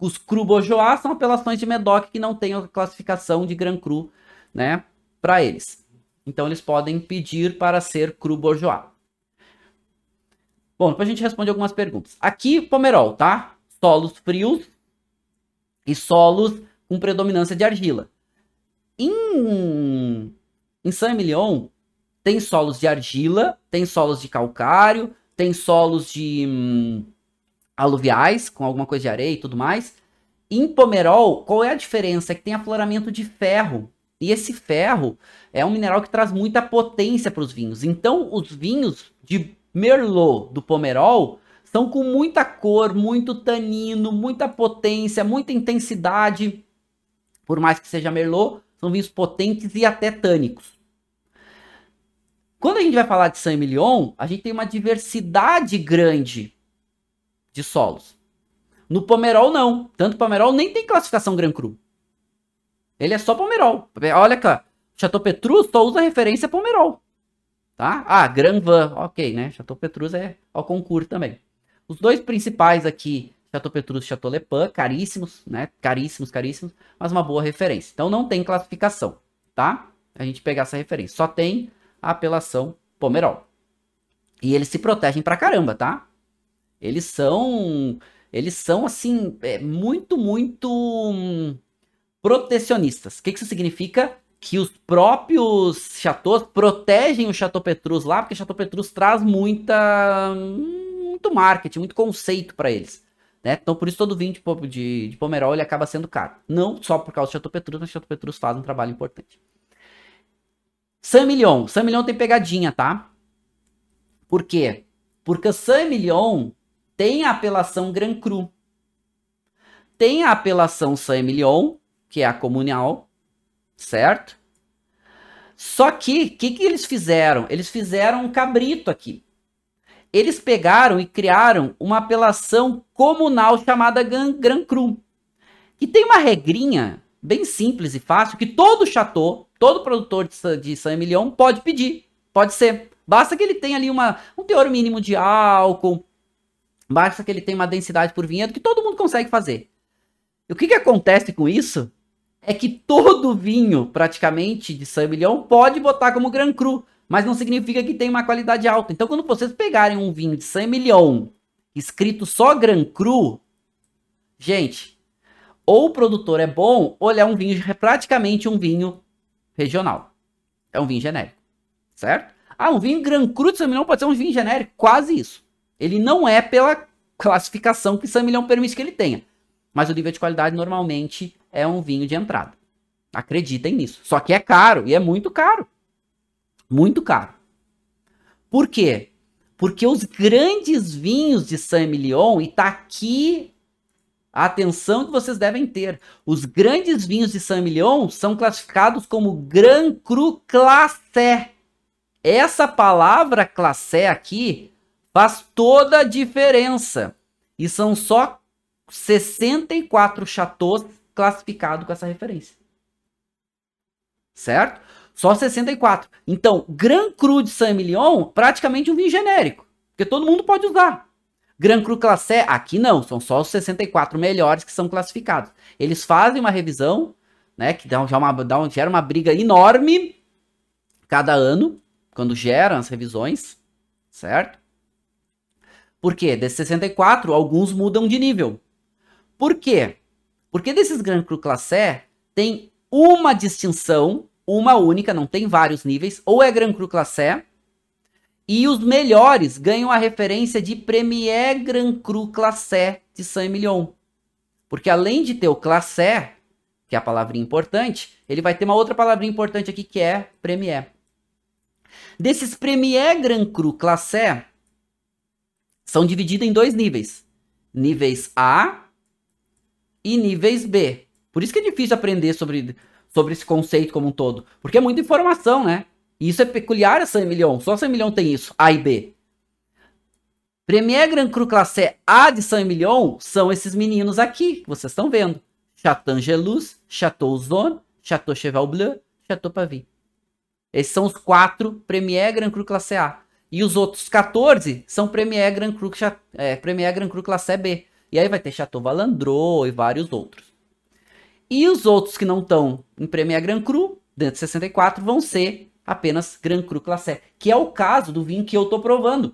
os Cru Bourgeois são apelações de Medoc que não têm a classificação de Grand Cru, né, para eles. Então eles podem pedir para ser cru bourgeois. Bom, depois a gente responde algumas perguntas. Aqui, Pomerol, tá? Solos frios e solos com predominância de argila. Em, em Saint-Emilion, tem solos de argila, tem solos de calcário, tem solos de hum, aluviais, com alguma coisa de areia e tudo mais. Em Pomerol, qual é a diferença? É que tem afloramento de ferro e esse ferro é um mineral que traz muita potência para os vinhos. Então, os vinhos de Merlot do Pomerol são com muita cor, muito tanino, muita potência, muita intensidade. Por mais que seja Merlot, são vinhos potentes e até tânicos. Quando a gente vai falar de Saint-Emilion, a gente tem uma diversidade grande de solos. No Pomerol, não. Tanto Pomerol nem tem classificação Gran Cru. Ele é só Pomerol. Olha cá, Chateau Petrus só usa referência Pomerol. Tá? Ah, Gran Van, ok, né? Chateau Petrus é ao concurso também. Os dois principais aqui, Chateau Petrus e Chateau Le Pan, caríssimos, né? Caríssimos, caríssimos, mas uma boa referência. Então não tem classificação, tá? A gente pegar essa referência. Só tem a apelação Pomerol. E eles se protegem pra caramba, tá? Eles são. Eles são, assim, é, muito, muito hum, protecionistas. O que, que isso significa? Que os próprios chateaus protegem o Chateau Petrus lá, porque Chateau Petrus traz muita. muito marketing, muito conceito para eles. Né? Então, por isso, todo vinho de, de, de Pomerol ele acaba sendo caro. Não só por causa do Chateau Petrus, mas o Chateau Petrus faz um trabalho importante. Saint-Emilion. Saint-Emilion tem pegadinha, tá? Por quê? Porque Saint-Emilion tem a apelação Gran Cru. Tem a apelação Saint-Emilion, que é a comunal, certo? Só que, o que, que eles fizeram? Eles fizeram um cabrito aqui. Eles pegaram e criaram uma apelação comunal chamada Gran, Cru. Que tem uma regrinha bem simples e fácil que todo chateau Todo produtor de, de Saint-Emilion pode pedir. Pode ser. Basta que ele tenha ali uma, um teor mínimo de álcool. Basta que ele tenha uma densidade por vinhedo que todo mundo consegue fazer. E o que, que acontece com isso? É que todo vinho, praticamente, de Saint-Emilion pode botar como Gran Cru. Mas não significa que tem uma qualidade alta. Então, quando vocês pegarem um vinho de Saint-Emilion escrito só Gran Cru, gente, ou o produtor é bom, ou ele é um vinho, praticamente um vinho regional. É um vinho genérico, certo? Ah, um vinho Gran Cru de Saint-Emilion pode ser um vinho genérico, quase isso. Ele não é pela classificação que Saint-Emilion permite que ele tenha. Mas o nível de qualidade normalmente é um vinho de entrada. Acreditem nisso. Só que é caro, e é muito caro. Muito caro. Por quê? Porque os grandes vinhos de Saint-Emilion, e tá aqui a atenção que vocês devem ter. Os grandes vinhos de Saint-Emilion são classificados como Grand Cru Classé. Essa palavra classé aqui faz toda a diferença. E são só 64 chateaus classificados com essa referência. Certo? Só 64. Então, Grand Cru de Saint-Emilion, praticamente um vinho genérico. Porque todo mundo pode usar. Gran Cru Classé, aqui não, são só os 64 melhores que são classificados. Eles fazem uma revisão, né, que dá, uma, dá, gera uma briga enorme cada ano, quando geram as revisões, certo? Por quê? Desses 64, alguns mudam de nível. Por quê? Porque desses Gran Cru Classé tem uma distinção, uma única, não tem vários níveis, ou é Gran Cru Classé, e os melhores ganham a referência de Premier Grand Cru Classé de Saint-Emilion. Porque além de ter o Classé, que é a palavrinha importante, ele vai ter uma outra palavrinha importante aqui que é Premier. Desses Premier Grand Cru Classé, são divididos em dois níveis. Níveis A e níveis B. Por isso que é difícil aprender sobre, sobre esse conceito como um todo. Porque é muita informação, né? E isso é peculiar a Saint-Emilion. Só Saint-Emilion tem isso, A e B. Premier Grand Cru Classé A de Saint-Emilion são esses meninos aqui, que vocês estão vendo. Chateau Angelus, Chateau Zone, Chateau Cheval Bleu, Chateau Pavie. Esses são os quatro Premier Grand Cru Classé A. E os outros 14 são Premier Grand Cru, é, Premier Grand Cru Classé B. E aí vai ter Chateau Valandro e vários outros. E os outros que não estão em Premier Grand Cru, dentro de 64, vão ser apenas Grand Cru Classé, que é o caso do vinho que eu tô provando.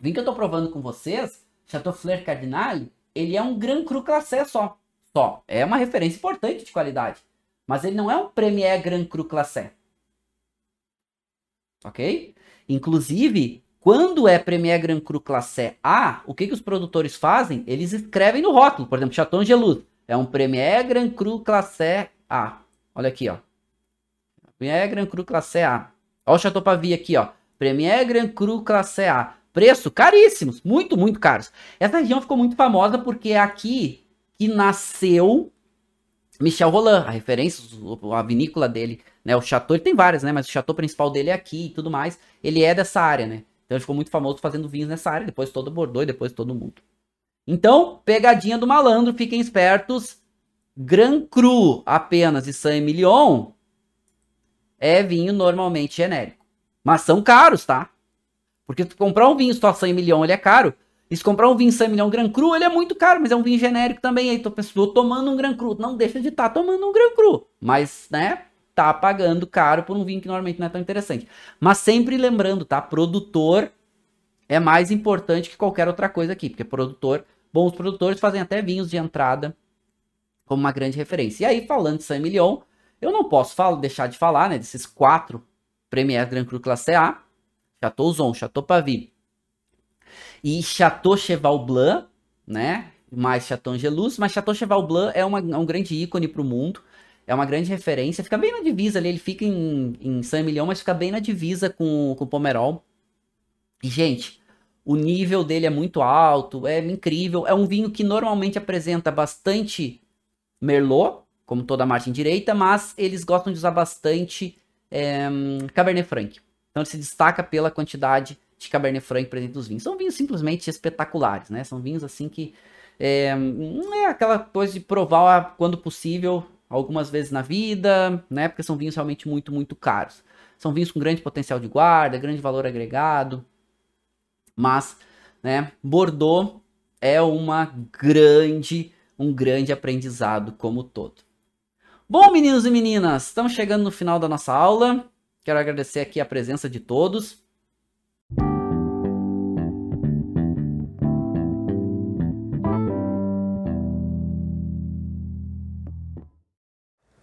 O vinho que eu tô provando com vocês, Chateau Fleur Cardinal, ele é um Grand Cru Classé só. Só. É uma referência importante de qualidade. Mas ele não é um Premier Grand Cru Classé. Ok? Inclusive, quando é Premier Grand Cru Classé A, o que, que os produtores fazem? Eles escrevem no rótulo. Por exemplo, Chateau Angelus é um Premier Grand Cru Classé A. Olha aqui, ó. Premier Grand Cru Classe A. Olha o Chateau Pavie aqui, ó. Premier Grand Cru Classe A. Preço caríssimos, muito, muito caros. Essa região ficou muito famosa porque é aqui que nasceu Michel Roland, a referência, a vinícola dele, né? O chateau, ele tem várias, né? Mas o chateau principal dele é aqui e tudo mais. Ele é dessa área, né? Então ele ficou muito famoso fazendo vinhos nessa área, depois todo Bordeaux e depois todo mundo. Então, pegadinha do malandro, fiquem espertos. Gran Cru apenas e Saint-Emilion é vinho normalmente genérico. Mas são caros, tá? Porque tu comprar um vinho só 100 milhão, ele é caro. E se comprar um vinho 100 milhão Gran Cru, ele é muito caro, mas é um vinho genérico também. Aí tu pensou, tomando um Gran Cru. Não deixa de estar tá tomando um Gran Cru. Mas, né, tá pagando caro por um vinho que normalmente não é tão interessante. Mas sempre lembrando, tá? Produtor é mais importante que qualquer outra coisa aqui. Porque produtor, bons produtores fazem até vinhos de entrada como uma grande referência. E aí, falando de 100 milhão, eu não posso falar, deixar de falar, né, desses quatro Premier Grand Cru Classe A Chateau Zon, Chateau Pavie e Chateau Cheval Blanc, né? Mais Chateau Angelus, mas Chateau Cheval Blanc é, uma, é um grande ícone para o mundo, é uma grande referência, fica bem na divisa ali, ele fica em, em Saint-Emilion, mas fica bem na divisa com, com o Pomerol. E, gente, o nível dele é muito alto, é incrível, é um vinho que normalmente apresenta bastante Merlot, como toda a margem direita, mas eles gostam de usar bastante é, Cabernet Franc. Então ele se destaca pela quantidade de Cabernet Franc presente nos vinhos. São vinhos simplesmente espetaculares, né? São vinhos assim que é, é aquela coisa de provar quando possível, algumas vezes na vida, né? Porque são vinhos realmente muito, muito caros. São vinhos com grande potencial de guarda, grande valor agregado. Mas, né, Bordeaux é uma grande, um grande aprendizado como todo. Bom, meninos e meninas, estamos chegando no final da nossa aula. Quero agradecer aqui a presença de todos.